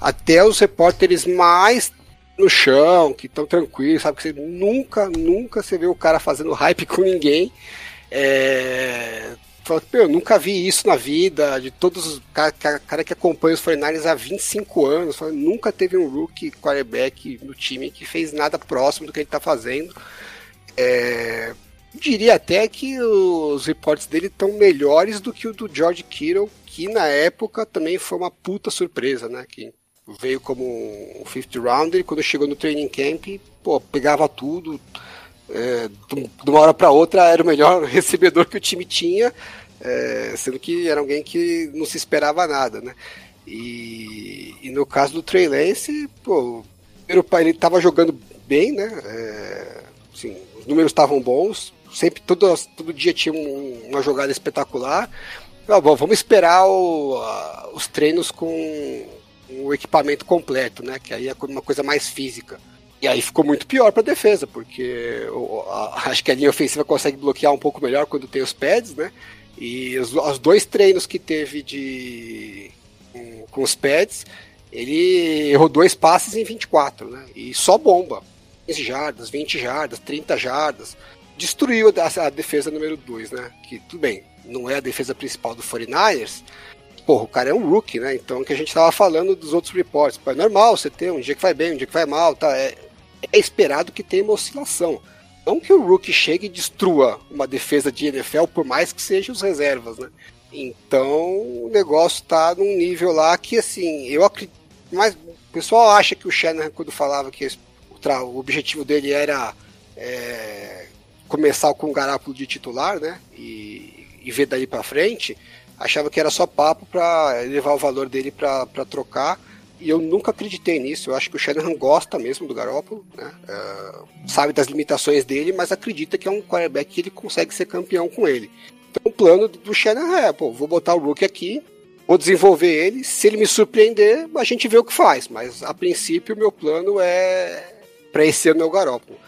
C: até os repórteres mais no chão, que estão tranquilos, sabe? Que você nunca, nunca você vê o cara fazendo hype com ninguém. É... Eu nunca vi isso na vida, de todos os caras cara que acompanha os 49 há 25 anos, fala, nunca teve um rookie quarterback no time que fez nada próximo do que ele está fazendo. É... Diria até que os reportes dele estão melhores do que o do George Kittle, que na época também foi uma puta surpresa, né? Que veio como um fifth rounder e quando chegou no training camp, pô, pegava tudo. É, de uma hora para outra era o melhor [laughs] recebedor que o time tinha, é, sendo que era alguém que não se esperava nada, né? E, e no caso do Trey Lance, pô, ele estava jogando bem, né? É, assim, os números estavam bons, sempre todo, todo dia tinha um, uma jogada espetacular. Ah, bom, vamos esperar o, a, os treinos com o equipamento completo, né? Que aí é uma coisa mais física. E aí ficou muito pior para a defesa, porque a, [laughs] acho que a linha ofensiva consegue bloquear um pouco melhor quando tem os pads, né? E os, os dois treinos que teve de com, com, os pads, ele errou dois passes em 24, né? E só bomba. 15 jardas, 20 jardas, 30 jardas. Destruiu a, a defesa número 2, né? Que tudo bem, não é a defesa principal do 49ers, porra, o cara é um rookie, né? Então, que a gente tava falando dos outros reports. Pô, é normal você ter um dia que vai bem, um dia que vai mal, tá? É, é esperado que tenha uma oscilação. Não que o rookie chegue e destrua uma defesa de NFL, por mais que sejam os reservas, né? Então, o negócio tá num nível lá que, assim, eu acredito. Mas o pessoal acha que o Shannon, quando falava que o objetivo dele era é, começar com o Garápulo de titular, né? E, e ver daí para frente achava que era só papo para elevar o valor dele para trocar. E eu nunca acreditei nisso. Eu acho que o Shanahan gosta mesmo do Garoppolo, né? Uh, sabe das limitações dele, mas acredita que é um quarterback que ele consegue ser campeão com ele. Então o plano do Shanahan é, pô, vou botar o Rookie aqui, vou desenvolver ele. Se ele me surpreender, a gente vê o que faz. Mas a princípio o meu plano é para esse ano é o Garoppolo.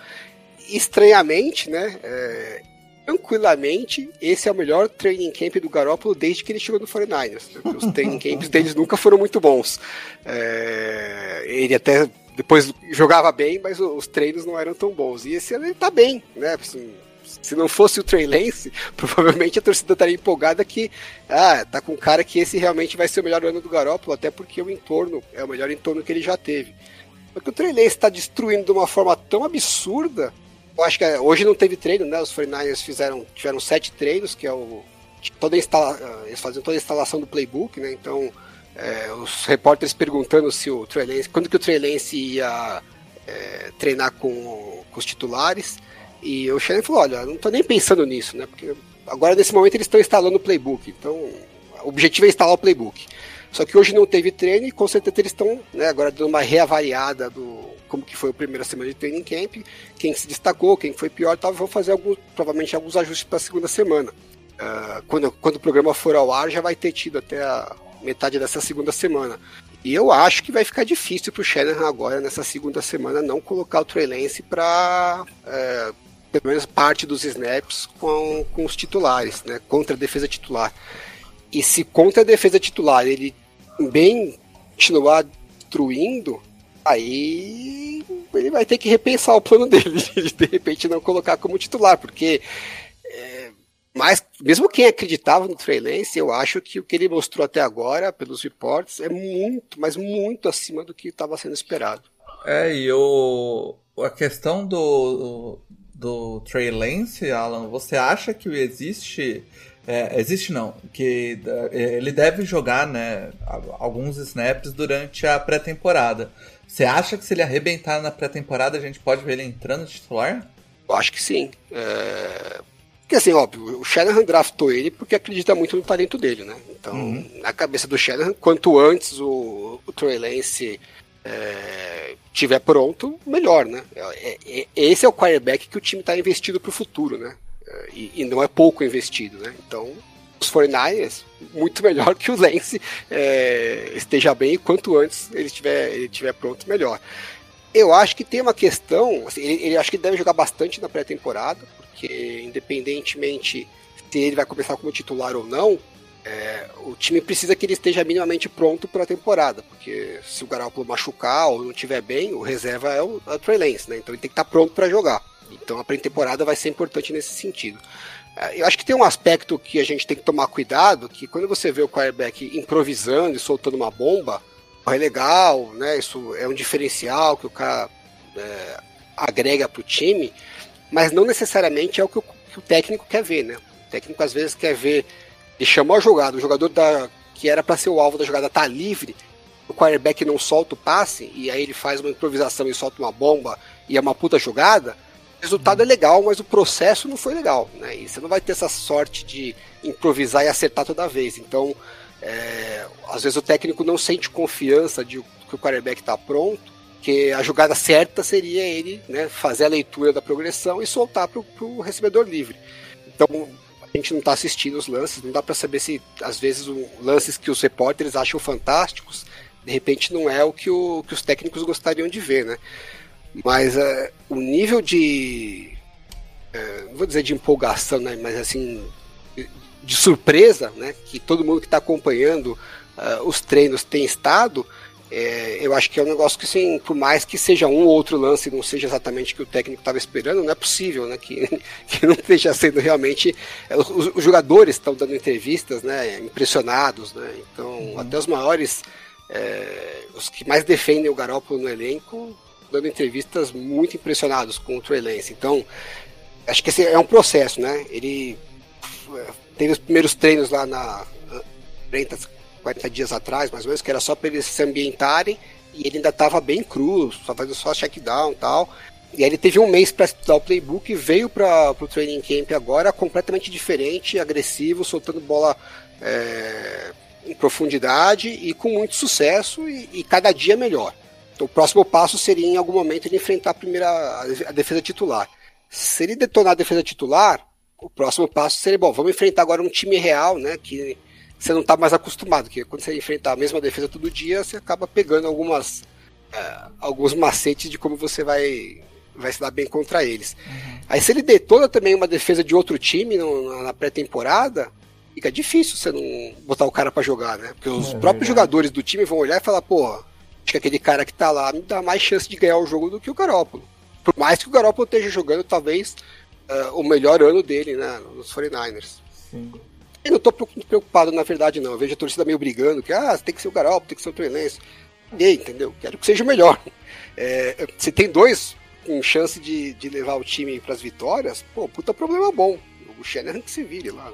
C: Estranhamente, né? É, tranquilamente, esse é o melhor training camp do Garoppolo desde que ele chegou no 49ers. Os training camps deles nunca foram muito bons. É, ele até depois jogava bem, mas os treinos não eram tão bons. E esse ano ele tá bem, né? Assim, se não fosse o Trey Lance, [laughs] provavelmente a torcida estaria empolgada que ah, tá com cara que esse realmente vai ser o melhor ano do Garoppolo, até porque o entorno é o melhor entorno que ele já teve. Porque o Trey Lance está destruindo de uma forma tão absurda. Eu acho que é, hoje não teve treino, né? Os 49ers fizeram, tiveram sete treinos, que é o. Toda instala, eles fazem toda a instalação do playbook, né? Então, é, os repórteres perguntando se o Trey Lance, quando que o Trey Lance ia é, treinar com, com os titulares. E o Shannon falou: olha, não tô nem pensando nisso, né? Porque agora nesse momento eles estão instalando o playbook. Então, o objetivo é instalar o playbook. Só que hoje não teve treino e com certeza eles estão né, agora dando uma reavaliada do como que foi a primeira semana de training camp, quem se destacou, quem foi pior, tal, vão fazer alguns, provavelmente alguns ajustes para a segunda semana. Uh, quando, quando o programa for ao ar, já vai ter tido até a metade dessa segunda semana. E eu acho que vai ficar difícil para o Shanahan agora, nessa segunda semana, não colocar o Trey Lance para é, pelo menos parte dos snaps com, com os titulares, né, contra a defesa titular. E se contra a defesa titular ele bem continuar destruindo, aí ele vai ter que repensar o plano [laughs] dele, de de repente não colocar como titular, porque é, mas mesmo quem acreditava no Trey Lance, eu acho que o que ele mostrou até agora, pelos reportes, é muito, mas muito acima do que estava sendo esperado.
A: É, e o, a questão do, do Trey Lance, Alan, você acha que existe. É, existe não, que é, ele deve jogar né, alguns snaps durante a pré-temporada. Você acha que se ele arrebentar na pré-temporada a gente pode ver ele entrando titular?
C: Eu acho que sim. É... Porque assim, óbvio, o Shanahan draftou ele porque acredita muito no talento dele, né? Então, uhum. na cabeça do Shanahan, quanto antes o, o Trey Lance é, tiver pronto, melhor, né? É, é, esse é o quarterback que o time está investido para o futuro, né? É, e, e, não é pouco investido, né? Então, os 49ers, muito melhor que o Lance é, esteja bem e quanto antes ele estiver ele tiver pronto, melhor. Eu acho que tem uma questão, assim, ele, ele acho que deve jogar bastante na pré-temporada, porque independentemente se ele vai começar como titular ou não, é, o time precisa que ele esteja minimamente pronto para a temporada, porque se o Garoppolo machucar ou não estiver bem, o reserva é o, é o Trey Lance, né? Então ele tem que estar tá pronto para jogar. Então a pré-temporada vai ser importante nesse sentido. Eu acho que tem um aspecto que a gente tem que tomar cuidado, que quando você vê o quarterback improvisando e soltando uma bomba, é legal, né? Isso é um diferencial que o cara é, agrega para o time, mas não necessariamente é o que o, que o técnico quer ver, né? O técnico às vezes quer ver ele chamou a jogada, o jogador da, que era para ser o alvo da jogada tá livre, o quarterback não solta o passe, e aí ele faz uma improvisação e solta uma bomba, e é uma puta jogada. O resultado é legal, mas o processo não foi legal, né? E você não vai ter essa sorte de improvisar e acertar toda vez. Então, é, às vezes o técnico não sente confiança de que o quarterback está pronto, que a jogada certa seria ele né, fazer a leitura da progressão e soltar para o recebedor livre. Então, a gente não está assistindo os lances, não dá para saber se às vezes lances que os repórteres acham fantásticos, de repente não é o que, o, que os técnicos gostariam de ver, né? Mas uh, o nível de. Uh, não vou dizer de empolgação, né? Mas assim. De surpresa, né? Que todo mundo que está acompanhando uh, os treinos tem estado é, eu acho que é um negócio que, assim, por mais que seja um ou outro lance não seja exatamente o que o técnico estava esperando, não é possível, né? Que, [laughs] que não esteja sendo realmente. É, os, os jogadores estão dando entrevistas, né? Impressionados, né? Então, uhum. até os maiores, é, os que mais defendem o Garoppolo no elenco, dando entrevistas muito impressionados com o Trey Lance. Então, acho que esse é um processo, né? Ele é, teve os primeiros treinos lá na 40 dias atrás, mais ou menos, que era só para eles se ambientarem e ele ainda estava bem cru, só fazendo só check-down e tal. E aí ele teve um mês para estudar o playbook e veio para o training camp agora completamente diferente, agressivo, soltando bola é, em profundidade e com muito sucesso e, e, cada dia melhor. Então o próximo passo seria em algum momento ele enfrentar a primeira a defesa titular. Se ele detonar a defesa titular, o próximo passo seria bom, vamos enfrentar agora um time real, né, que você não está mais acostumado, porque quando você enfrenta a mesma defesa todo dia, você acaba pegando algumas é, alguns macetes de como você vai vai se dar bem contra eles. Uhum. Aí se ele detona também uma defesa de outro time no, na pré-temporada, fica difícil você não botar o cara para jogar, né? Porque os é próprios verdade. jogadores do time vão olhar e falar, pô, acho que aquele cara que tá lá me dá mais chance de ganhar o jogo do que o Garópolo. Por mais que o Garópolo esteja jogando, talvez, uh, o melhor ano dele, né? Nos 49ers. Sim. Eu não tô preocupado, na verdade, não. Eu vejo a torcida meio brigando, que ah, tem que ser o Garópolo, tem que ser o Trey Ninguém, entendeu? Quero que seja o melhor. [laughs] É, se tem dois com chance de, de levar o time para as vitórias, pô, puta problema bom. O Shanahan que se vire lá.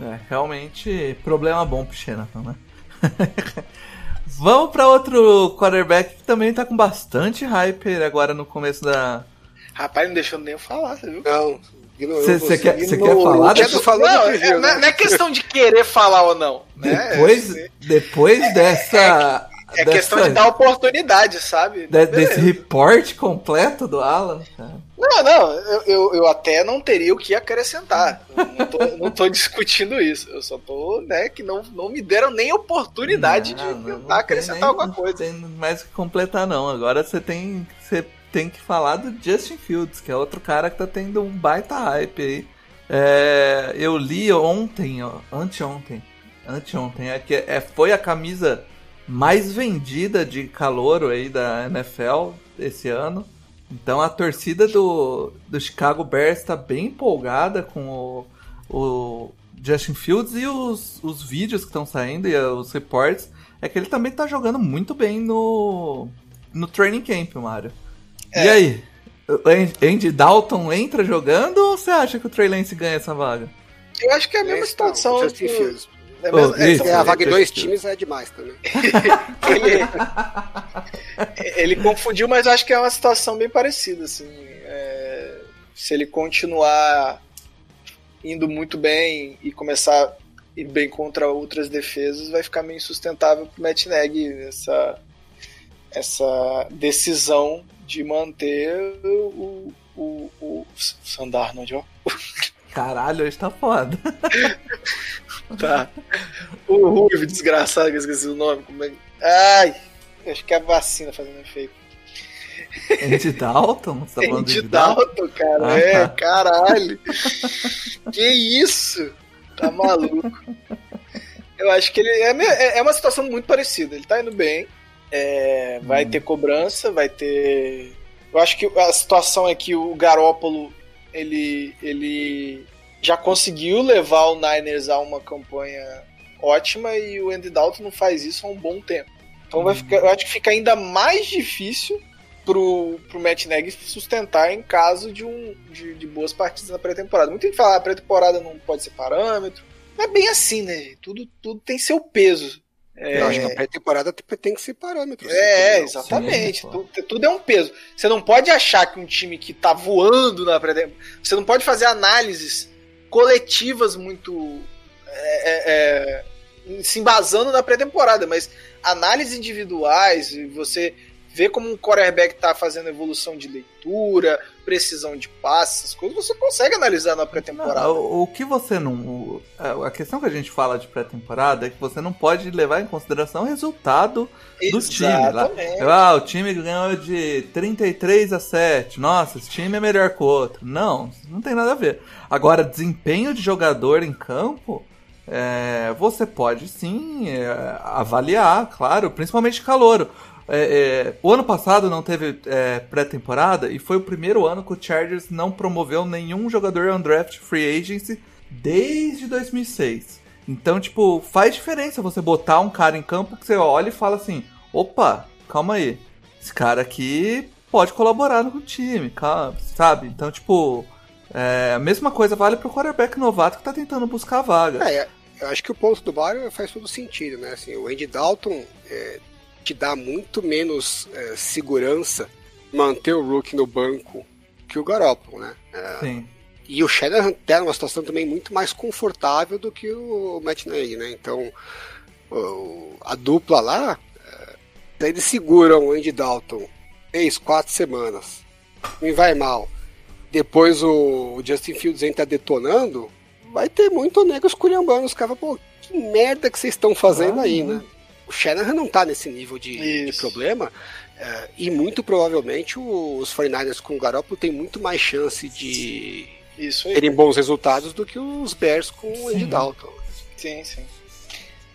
A: É, realmente, problema bom pro Shanahan, né? [laughs] Vamos para outro quarterback que também tá com bastante hype agora no começo da.
B: Rapaz, não deixou nem eu falar, você viu?
C: Não.
A: Você quer, quer falar?
B: Deixa não, não, é, não, é, não é questão de querer falar ou não.
A: Né? Depois, é, depois dessa.
B: É, é questão de dar oportunidade, sabe?
A: De, desse report completo do Alan. Cara.
B: Não, não, eu, eu, eu, até não teria o que acrescentar. Não tô, não tô [laughs] discutindo isso. Eu só tô, né, que não, não me deram nem oportunidade não, de tentar acrescentar nem, alguma coisa.
A: Não tem mais que completar, não. Agora você tem, você tem que falar do Justin Fields, que é outro cara que tá tendo um baita hype aí. É, eu li ontem, ó, anteontem, anteontem, é que é, foi a camisa mais vendida de calouro aí da NFL esse ano. Então a torcida do, do Chicago Bears está bem empolgada com o, o Justin Fields e os, os vídeos que estão saindo e os reports é que ele também está jogando muito bem no, no training camp, Mário. É. E aí? Andy Dalton entra jogando ou você acha que o Trey Lance ganha essa vaga?
B: Eu acho que é a mesma situação.
C: Justin Fields. É, mesmo, oh, é, é, a vaga em dois times é demais também. [laughs]
B: ele, ele confundiu, mas acho que é uma situação bem parecida. Assim, é, se ele continuar indo muito bem e começar a ir bem contra outras defesas, vai ficar meio insustentável pro Matt Nagy essa, essa decisão de manter o, o, o Sandarnold, ó.
A: Caralho, hoje tá foda. [laughs]
B: Tá. O Ruivo, desgraçado, que eu esqueci o nome. Como é... Ai, acho que é a vacina fazendo efeito.
A: Andy Dalton? Você
B: tá Andy Dalton, Dalton, cara. Ah, é, tá. caralho. que isso? Tá maluco. Eu acho que ele é, é, é uma situação muito parecida. Ele tá indo bem. É, vai hum. ter cobrança, vai ter. Eu acho que a situação é que o Garópolo ele, ele já conseguiu levar o Niners a uma campanha ótima e o Andy Dalton não faz isso há um bom tempo. Então vai ficar, eu acho que fica ainda mais difícil pro, pro Matt Nagy sustentar em caso de, um, de, de boas partidas na pré-temporada. Muita gente fala que ah, a pré-temporada não pode ser parâmetro. Não é bem assim, né? Tudo, tudo tem seu peso.
C: É... Eu acho que a pré-temporada tem que ser parâmetro.
B: É, exatamente. Sim, tudo, tudo, é um peso. Você não pode achar que um time que tá voando na pré-temporada. Você não pode fazer análises coletivas muito. É, é, é, se embasando na pré-temporada, mas análises individuais, você vê como um quarterback está fazendo evolução de leitura, precisão de passes, essas coisas, você consegue analisar na pré-temporada.
A: O, o, que você não. A questão que a gente fala de pré-temporada é que você não pode levar em consideração o resultado do time. Lá. Ah, o time ganhou de 33 a 7. Nossa, esse time é melhor que o outro. Não, não tem nada a ver. Agora, desempenho de jogador em campo. É, você pode sim é, avaliar, claro, principalmente calor. É, é, o ano passado não teve é, pré-temporada e foi o primeiro ano que o Chargers não promoveu nenhum jogador undrafted free agency desde 2006. Então, tipo, faz diferença você botar um cara em campo que você olha e fala assim: opa, calma aí, esse cara aqui pode colaborar no time, sabe? Então, tipo, é, a mesma coisa vale pro quarterback novato que tá tentando buscar a vaga.
C: É, eu acho que o ponto do Mario faz todo sentido, né? Assim, o Andy Dalton é, te dá muito menos é, segurança manter o Rook no banco que o Garoppolo, né? É,
A: Sim.
C: E o Shanahan tem uma situação também muito mais confortável do que o Matt Nagy, né? Então, o, a dupla lá, é, eles seguram o Andy Dalton três, quatro semanas. E vai mal. Depois o, o Justin Fields entra detonando, vai ter muito nego esculhambando os caras, pô, que merda que vocês estão fazendo ah, aí, né? O Shanahan não tá nesse nível de, de, problema. É, e muito provavelmente os 49ers com o Garoppolo tem muito mais chance de
B: Isso aí.
C: terem bons resultados do que os Bears com o Andy
A: Sim.
C: Dalton.
B: Sim, sim.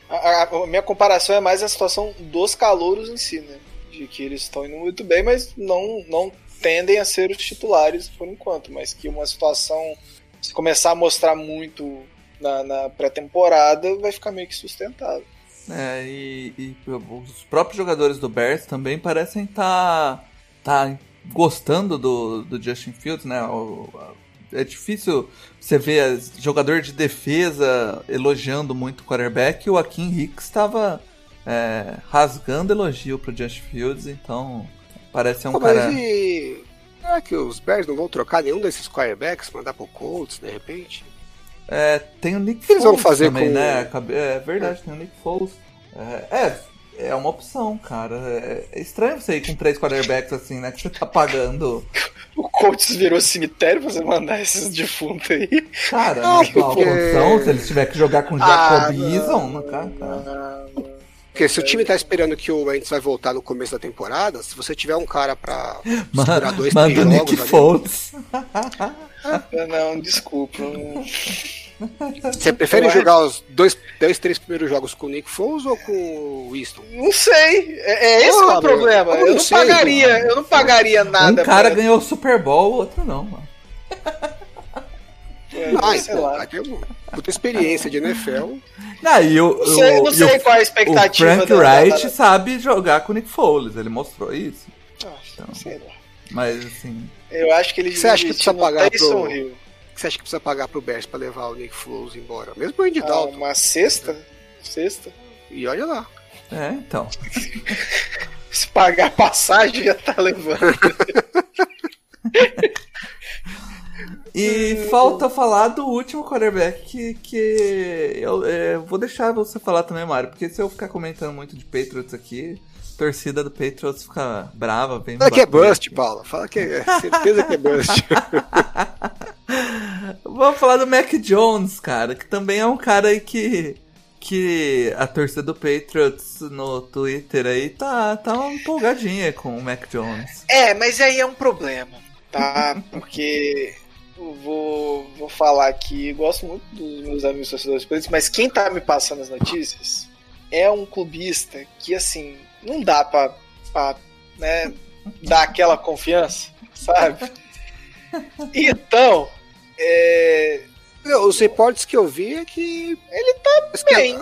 B: A, a- a minha comparação é mais a situação dos calouros em si, né? De que eles estão indo muito bem, mas não, não tendem a ser os titulares por enquanto. Mas que uma situação, se começar a mostrar muito na, na pré-temporada, vai ficar meio que sustentável.
A: É, e, e os próprios jogadores do Bears também parecem estar tá, gostando do, do Justin Fields, né? O- é difícil você ver jogador de defesa elogiando muito o quarterback e o Akin Hicks estava é, rasgando elogio pro Justin Fields, então parece um
C: Pô,
A: cara.
C: mas e... Será que os Bears não vão trocar nenhum desses quarterbacks, mandar pro Colts, de repente?
A: É, tem o Nick
C: eles
A: Foles
C: vão fazer
A: também,
C: com-
A: né? Acabe- É verdade, tem o Nick Foles. É, é, é uma opção, cara. É, é estranho você ir com três quarterbacks assim, né? Que você tá pagando. [laughs]
B: O Colts virou cemitério pra você mandar esses defuntos aí.
A: Cara,
C: Não, porque-
A: condição, se eles tiver que jogar com
B: Ah,
A: Jacob Eason, no cara, cara.
B: Ah,
C: Porque se o time tá esperando que o Wentz vai voltar no começo da temporada, se você tiver um cara pra segurar dois,
A: Manda
C: três
A: o
C: jogos
A: Nick
C: ali,
A: Foles. [laughs]
B: não, desculpa. não- [laughs]
C: você prefere
B: Eu
C: jogar os dois, dois, três primeiros jogos com o Nick Foles ou com o Winston?
B: Não sei. É, é esse que é o problema.
C: eu
B: Eu
C: não
B: não
C: sei,
B: pagaria,
C: mano.
B: eu não pagaria nada.
A: Um cara
B: pra-
A: ganhou o Super Bowl, o outro não, mano.
C: Ah,
B: sei
C: então,
B: lá.
C: uma puta experiência de NFL.
A: Ah, e o,
B: Não sei,
A: o-
B: não sei
A: o-
B: qual é a
A: O
B: expectativa
A: Frank
B: da- da-
A: Wright
B: da-
A: sabe jogar com o Nick Foles, ele mostrou isso.
B: Ah,
A: Então.
B: sei lá.
A: Mas assim.
B: Eu acho que eles
C: Você acha que precisa pagar pro-
B: Hill.
C: Que você acha que precisa pagar pro Bears pra levar o Nick Foles embora? Mesmo o Andy
B: Ah,
C: Dalton.
B: uma sexta? Sexta?
C: E olha lá.
A: É, então. [laughs]
B: Se pagar a passagem já tá levando.
A: E falta falar do último quarterback que, que eu é, vou deixar você falar também, Mário, porque se eu ficar comentando muito de Patriots aqui, torcida do Patriots fica brava, vem
C: Fala que é bust, Paulo. Fala que é certeza que é bust. [laughs]
A: Vamos falar do Mac Jones, cara, que também é um cara aí que que a torcida do Patriots no Twitter aí tá tá uma empolgadinha com o Mac Jones.
B: É, mas aí é um problema, tá? [laughs] Porque eu vou, vou falar aqui, gosto muito dos meus amigos torcedores políticos, mas quem tá me passando as notícias é um clubista que, assim, não dá pra, pra né, dar aquela confiança, sabe? Então, é,
C: Os reportes que eu vi é que.
B: Ele tá bem.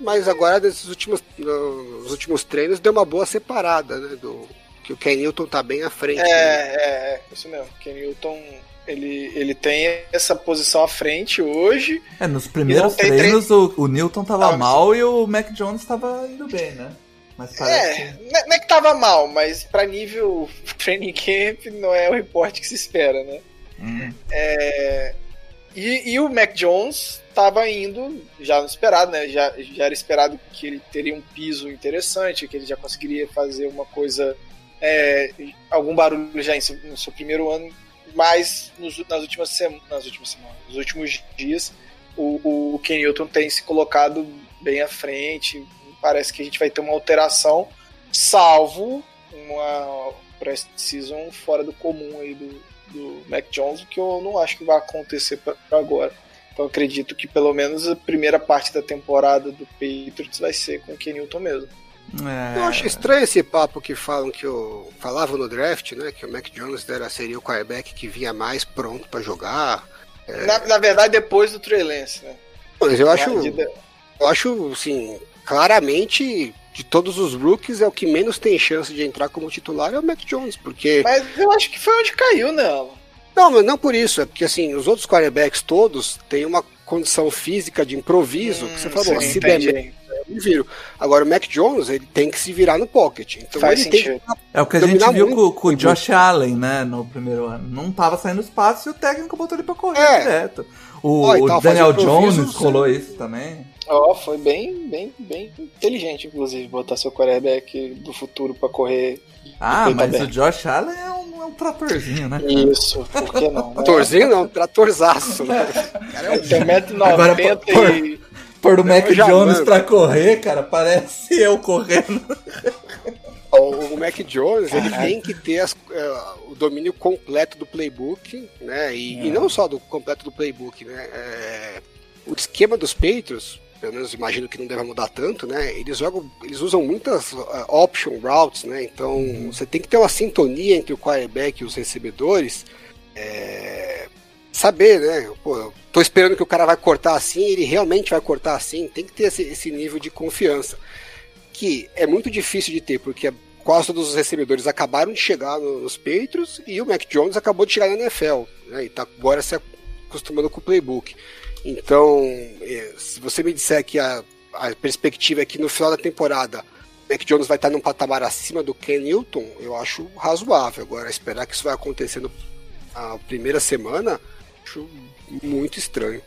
C: Mas agora, nesses últimos, nos últimos treinos, deu uma boa separada, né? Do, que o Ken Newton tá bem à frente.
B: É,
C: né?
B: é, é, isso mesmo. Ken Newton, ele, ele tem essa posição à frente hoje.
A: É, nos primeiros treinos o, o Newton tava
B: Ah,
A: mal e o Mac Jones tava indo bem, né? Mas parece
B: É, não é- não é que tava mal, mas pra nível [laughs] training camp não é o reporte que se espera, né?
A: Hum.
B: É, e, e o Mac Jones tava indo, já no esperado, né? Já, já era esperado que ele teria um piso interessante, que ele já conseguiria fazer uma coisa, é, algum barulho já em seu- no seu primeiro ano, mas nos, nas últimas semanas, nas últimas semanas, nos últimos dias, o, o Ken Newton tem se colocado bem à frente. Parece que a gente vai ter uma alteração, salvo uma pré-season fora do comum aí do, do Mac Jones, o que eu não acho que vai acontecer para agora. Então eu acredito que pelo menos a primeira parte da temporada do Patriots vai ser com o Ken Newton mesmo.
A: É,
C: Eu acho estranho esse papo que falam que o. Falavam no draft, né? Que o Mac Jones era, seria o quarterback que vinha mais pronto pra jogar.
B: Na, na verdade, depois do Trey Lance, né?
C: Mas eu acho. Eu acho, assim, claramente, de todos os rookies, é o que menos tem chance de entrar como titular é o Mac Jones, porque.
B: Mas eu acho que foi onde caiu, né?
C: Não, mas não por isso, é porque assim, os outros quarterbacks todos têm uma condição física de improviso, que você
B: Hum,
C: falou,
B: sim,
C: se der
B: entendi.
C: merda, eu viro. Agora o Mac Jones, ele tem que se virar no pocket. Então
B: Faz
C: ele tem
B: sentido.
C: que
A: É o que a gente viu com, com o Josh Allen, né, no primeiro ano. Não tava saindo espaço e o técnico botou ele pra correr
C: É.
A: direto. O,
C: Ó,
A: o Daniel Jones
C: sim.
A: rolou isso também.
B: Ó, foi bem, bem, bem inteligente, inclusive, botar seu quarterback do futuro pra correr.
A: Ah, mas o Josh Allen é um, é um tratorzinho, né?
B: Isso, por que não? né?
C: Tratorzinho não, tratorzaço. Né? [laughs] Cara, é um
B: Tem
A: Agora,
B: 1,90m
A: por-
B: e.
A: Pôr o Mac Jones pra correr, cara, parece eu correndo.
C: O, o Mac Jones, ele tem que ter as, uh, o domínio completo do playbook, né? E, é. e, não só do completo do playbook, né? É, o esquema dos Patriots, pelo menos imagino que não deve mudar tanto, né? Eles jogam, eles usam muitas uh, option routes, né? Então uhum. você tem que ter uma sintonia entre o quarterback e os recebedores. É, saber, né? Pô, tô esperando que o cara vai cortar assim, ele realmente vai cortar assim. Tem que ter esse, esse nível de confiança que é muito difícil de ter, porque quase todos os recebedores acabaram de chegar nos Patriots e o Mac Jones acabou de chegar na NFL, né? E tá agora se acostumando com o playbook. Então, é, se você me disser que a, a perspectiva é que no final da temporada Mac Jones vai estar num patamar acima do Ken Newton, eu acho razoável. Agora, esperar que isso vai acontecer na primeira semana, acho muito estranho.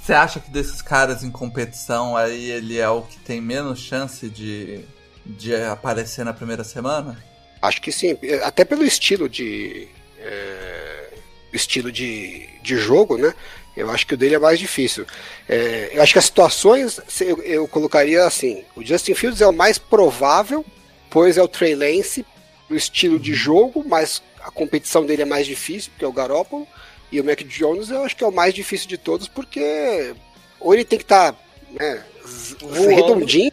A: Você acha que desses caras em competição aí ele é o que tem menos chance de, de aparecer na primeira semana?
C: Acho que sim, até pelo estilo de. É, estilo de, de jogo, né? Eu acho que o dele é mais difícil. É, eu acho que as situações eu, eu, colocaria assim: o Justin Fields é o mais provável, pois é o Trey Lance, o estilo de jogo, mas a competição dele é mais difícil, porque é o Garoppolo. E o Mac Jones eu acho que é o mais difícil de todos, porque ou ele tem que estar tá, né, redondinho.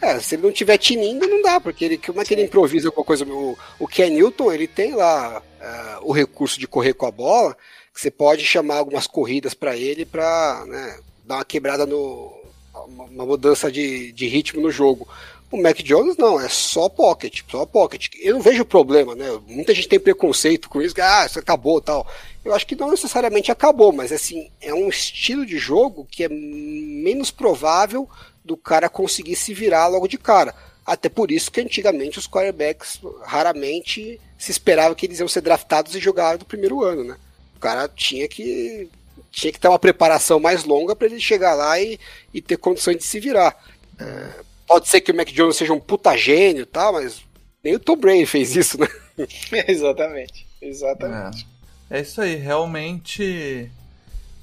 C: É, se ele não tiver tinindo, não dá, porque ele, como é que ele improvisa alguma coisa? O, o Ken Newton, ele tem lá uh, o recurso de correr com a bola, que você pode chamar algumas corridas para ele para né, dar uma quebrada no. uma mudança de, de ritmo no jogo. O Mac Jones não, é só pocket, só pocket. Eu não vejo problema, né? Muita gente tem preconceito com isso, ah, isso acabou tal. Eu acho que não necessariamente acabou, mas assim, é um estilo de jogo que é menos provável do cara conseguir se virar logo de cara. Até por isso que antigamente os quarterbacks raramente se esperava que eles iam ser draftados e jogar no primeiro ano, né? O cara tinha que tinha que ter uma preparação mais longa para ele chegar lá e, e ter condições de se virar. É, Pode ser que o Mac Jones seja um puta gênio e tá, tal, mas nem o Tom Brady fez isso, né? [laughs]
B: exatamente. Exatamente.
A: É. é. isso aí, realmente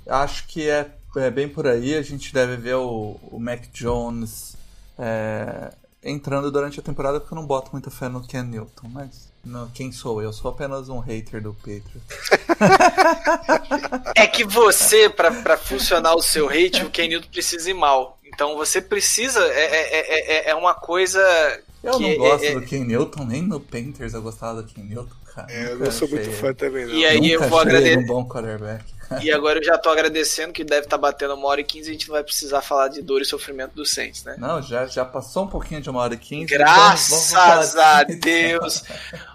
A: acho que é, é, bem por aí. A gente deve ver o, o Mac Jones é, entrando durante a temporada, porque eu não boto muita fé no Ken Newton, mas não, quem sou eu? Sou apenas um hater do Patriots. [laughs]
B: é que você, para funcionar o seu hate, o Ken Newton precisa ir mal. Então você precisa. É, é, é, é uma coisa.
A: Eu não gosto do Ken Newton, nem no Painters eu gostava do Ken Newton, cara.
C: É, eu não sou muito fã também, não.
B: E aí
A: Nunca
B: eu vou agradecer.
A: Um bom quarterback.
B: E agora eu já tô agradecendo que deve estar tá batendo uma hora e quinze, a gente não vai precisar falar de dor e sofrimento do Saints, né?
A: Não, já, já passou um pouquinho de uma hora e quinze.
B: Graças então vamos, vamos a Deus!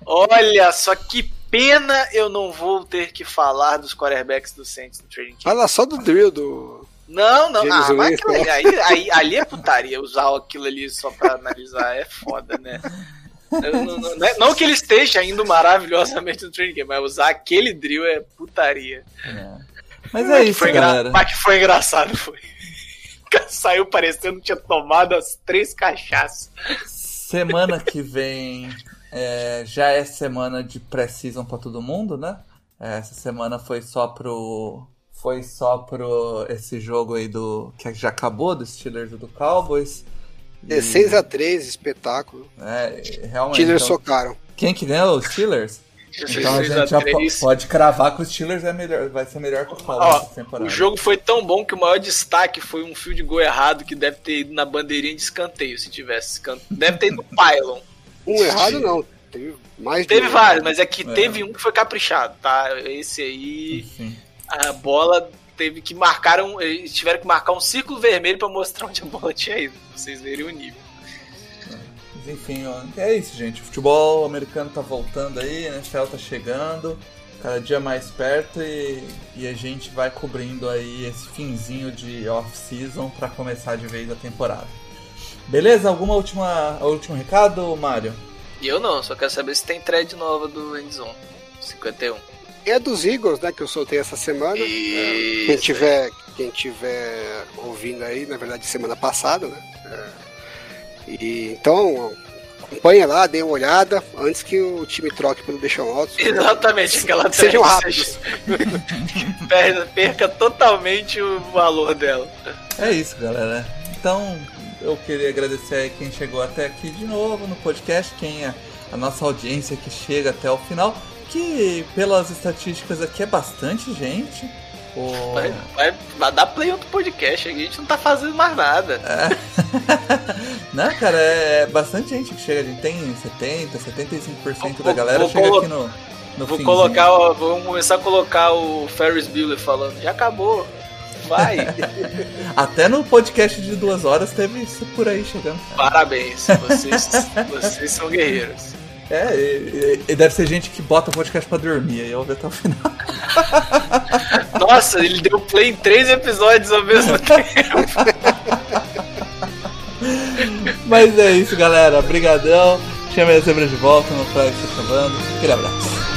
B: Olha só que pena eu não vou ter que falar dos quarterbacks do Saints no Trading
C: Fala só do drill do
B: não, não, ah, mas ali, aí, aí, ali é putaria, usar aquilo ali só pra analisar é foda, né? Não, não, não, é, não, que ele esteja indo maravilhosamente no training game, mas usar aquele drill é putaria.
A: É. Mas é isso, galera.
B: Mas que foi engraçado, foi. [laughs] Saiu parecendo que tinha tomado as três cachaças.
A: Semana que vem é, já é semana de pré-season pra todo mundo, né? Essa semana foi só pro foi só pro esse jogo aí do que já acabou do Steelers e do Cowboys.
C: 16 e... a 3, espetáculo.
A: É, realmente.
C: Steelers então, socaram.
A: Quem que ganhou? Os Steelers? Então a gente já pode cravar que os Steelers é melhor, vai ser melhor que o Cowboys essa temporada.
B: O jogo foi tão bom que o maior destaque foi um fio de gol errado que deve ter ido na bandeirinha de escanteio, se tivesse escanteio. Deve ter ido no pylon.
C: Um errado não, teve mais
B: Teve vários, mas é que é. teve um que foi caprichado, tá? Esse aí. Enfim a bola teve que marcar um. Eles tiveram que marcar um círculo vermelho para mostrar onde a bola tinha ido, pra vocês verem o nível.
A: Mas enfim, ó, é isso, gente. O futebol americano tá voltando aí, a NFL tá chegando, cada dia mais perto e, e a gente vai cobrindo aí esse finzinho de off-season para começar de vez a temporada. Beleza? Alguma última último recado, Mário?
B: Eu não, só quero saber se tem thread nova do Endzone 51
C: é dos Eagles, né, que eu soltei essa semana. Quem tiver, quem tiver ouvindo aí, na verdade, semana passada, né? É, e, então, acompanha lá, dê uma olhada antes que o time troque pelo Deixão Alto.
B: Exatamente, aquela
C: Sejam rápidos. [laughs]
B: Seja... perca totalmente o valor dela.
A: É isso, galera. Então, eu queria agradecer a quem chegou até aqui de novo no podcast, quem a nossa audiência que chega até o final, que pelas estatísticas aqui é bastante gente. O...
B: Vai, vai, vai dar play outro podcast, a gente não tá fazendo mais nada. [laughs]
A: não, cara, é bastante gente que chega, a gente tem 70, 75% da galera
B: vou
A: chega aqui no, no
B: Vou
A: finzinho.
B: colocar, ó, vamos começar a colocar o Ferris Bueller falando, já acabou. Vai. [laughs]
A: Até no podcast de duas horas teve isso por aí chegando.
B: Parabéns, vocês, vocês são guerreiros.
A: É, e, e- deve ser gente que bota o podcast pra dormir, aí eu vou ver até o final. [laughs]
B: Nossa, ele deu play em três episódios ao mesmo tempo. [laughs]
A: Mas é isso, galera. Obrigadão. Chame a zebra de volta no Flag Tá Acabando. Aquele abraço.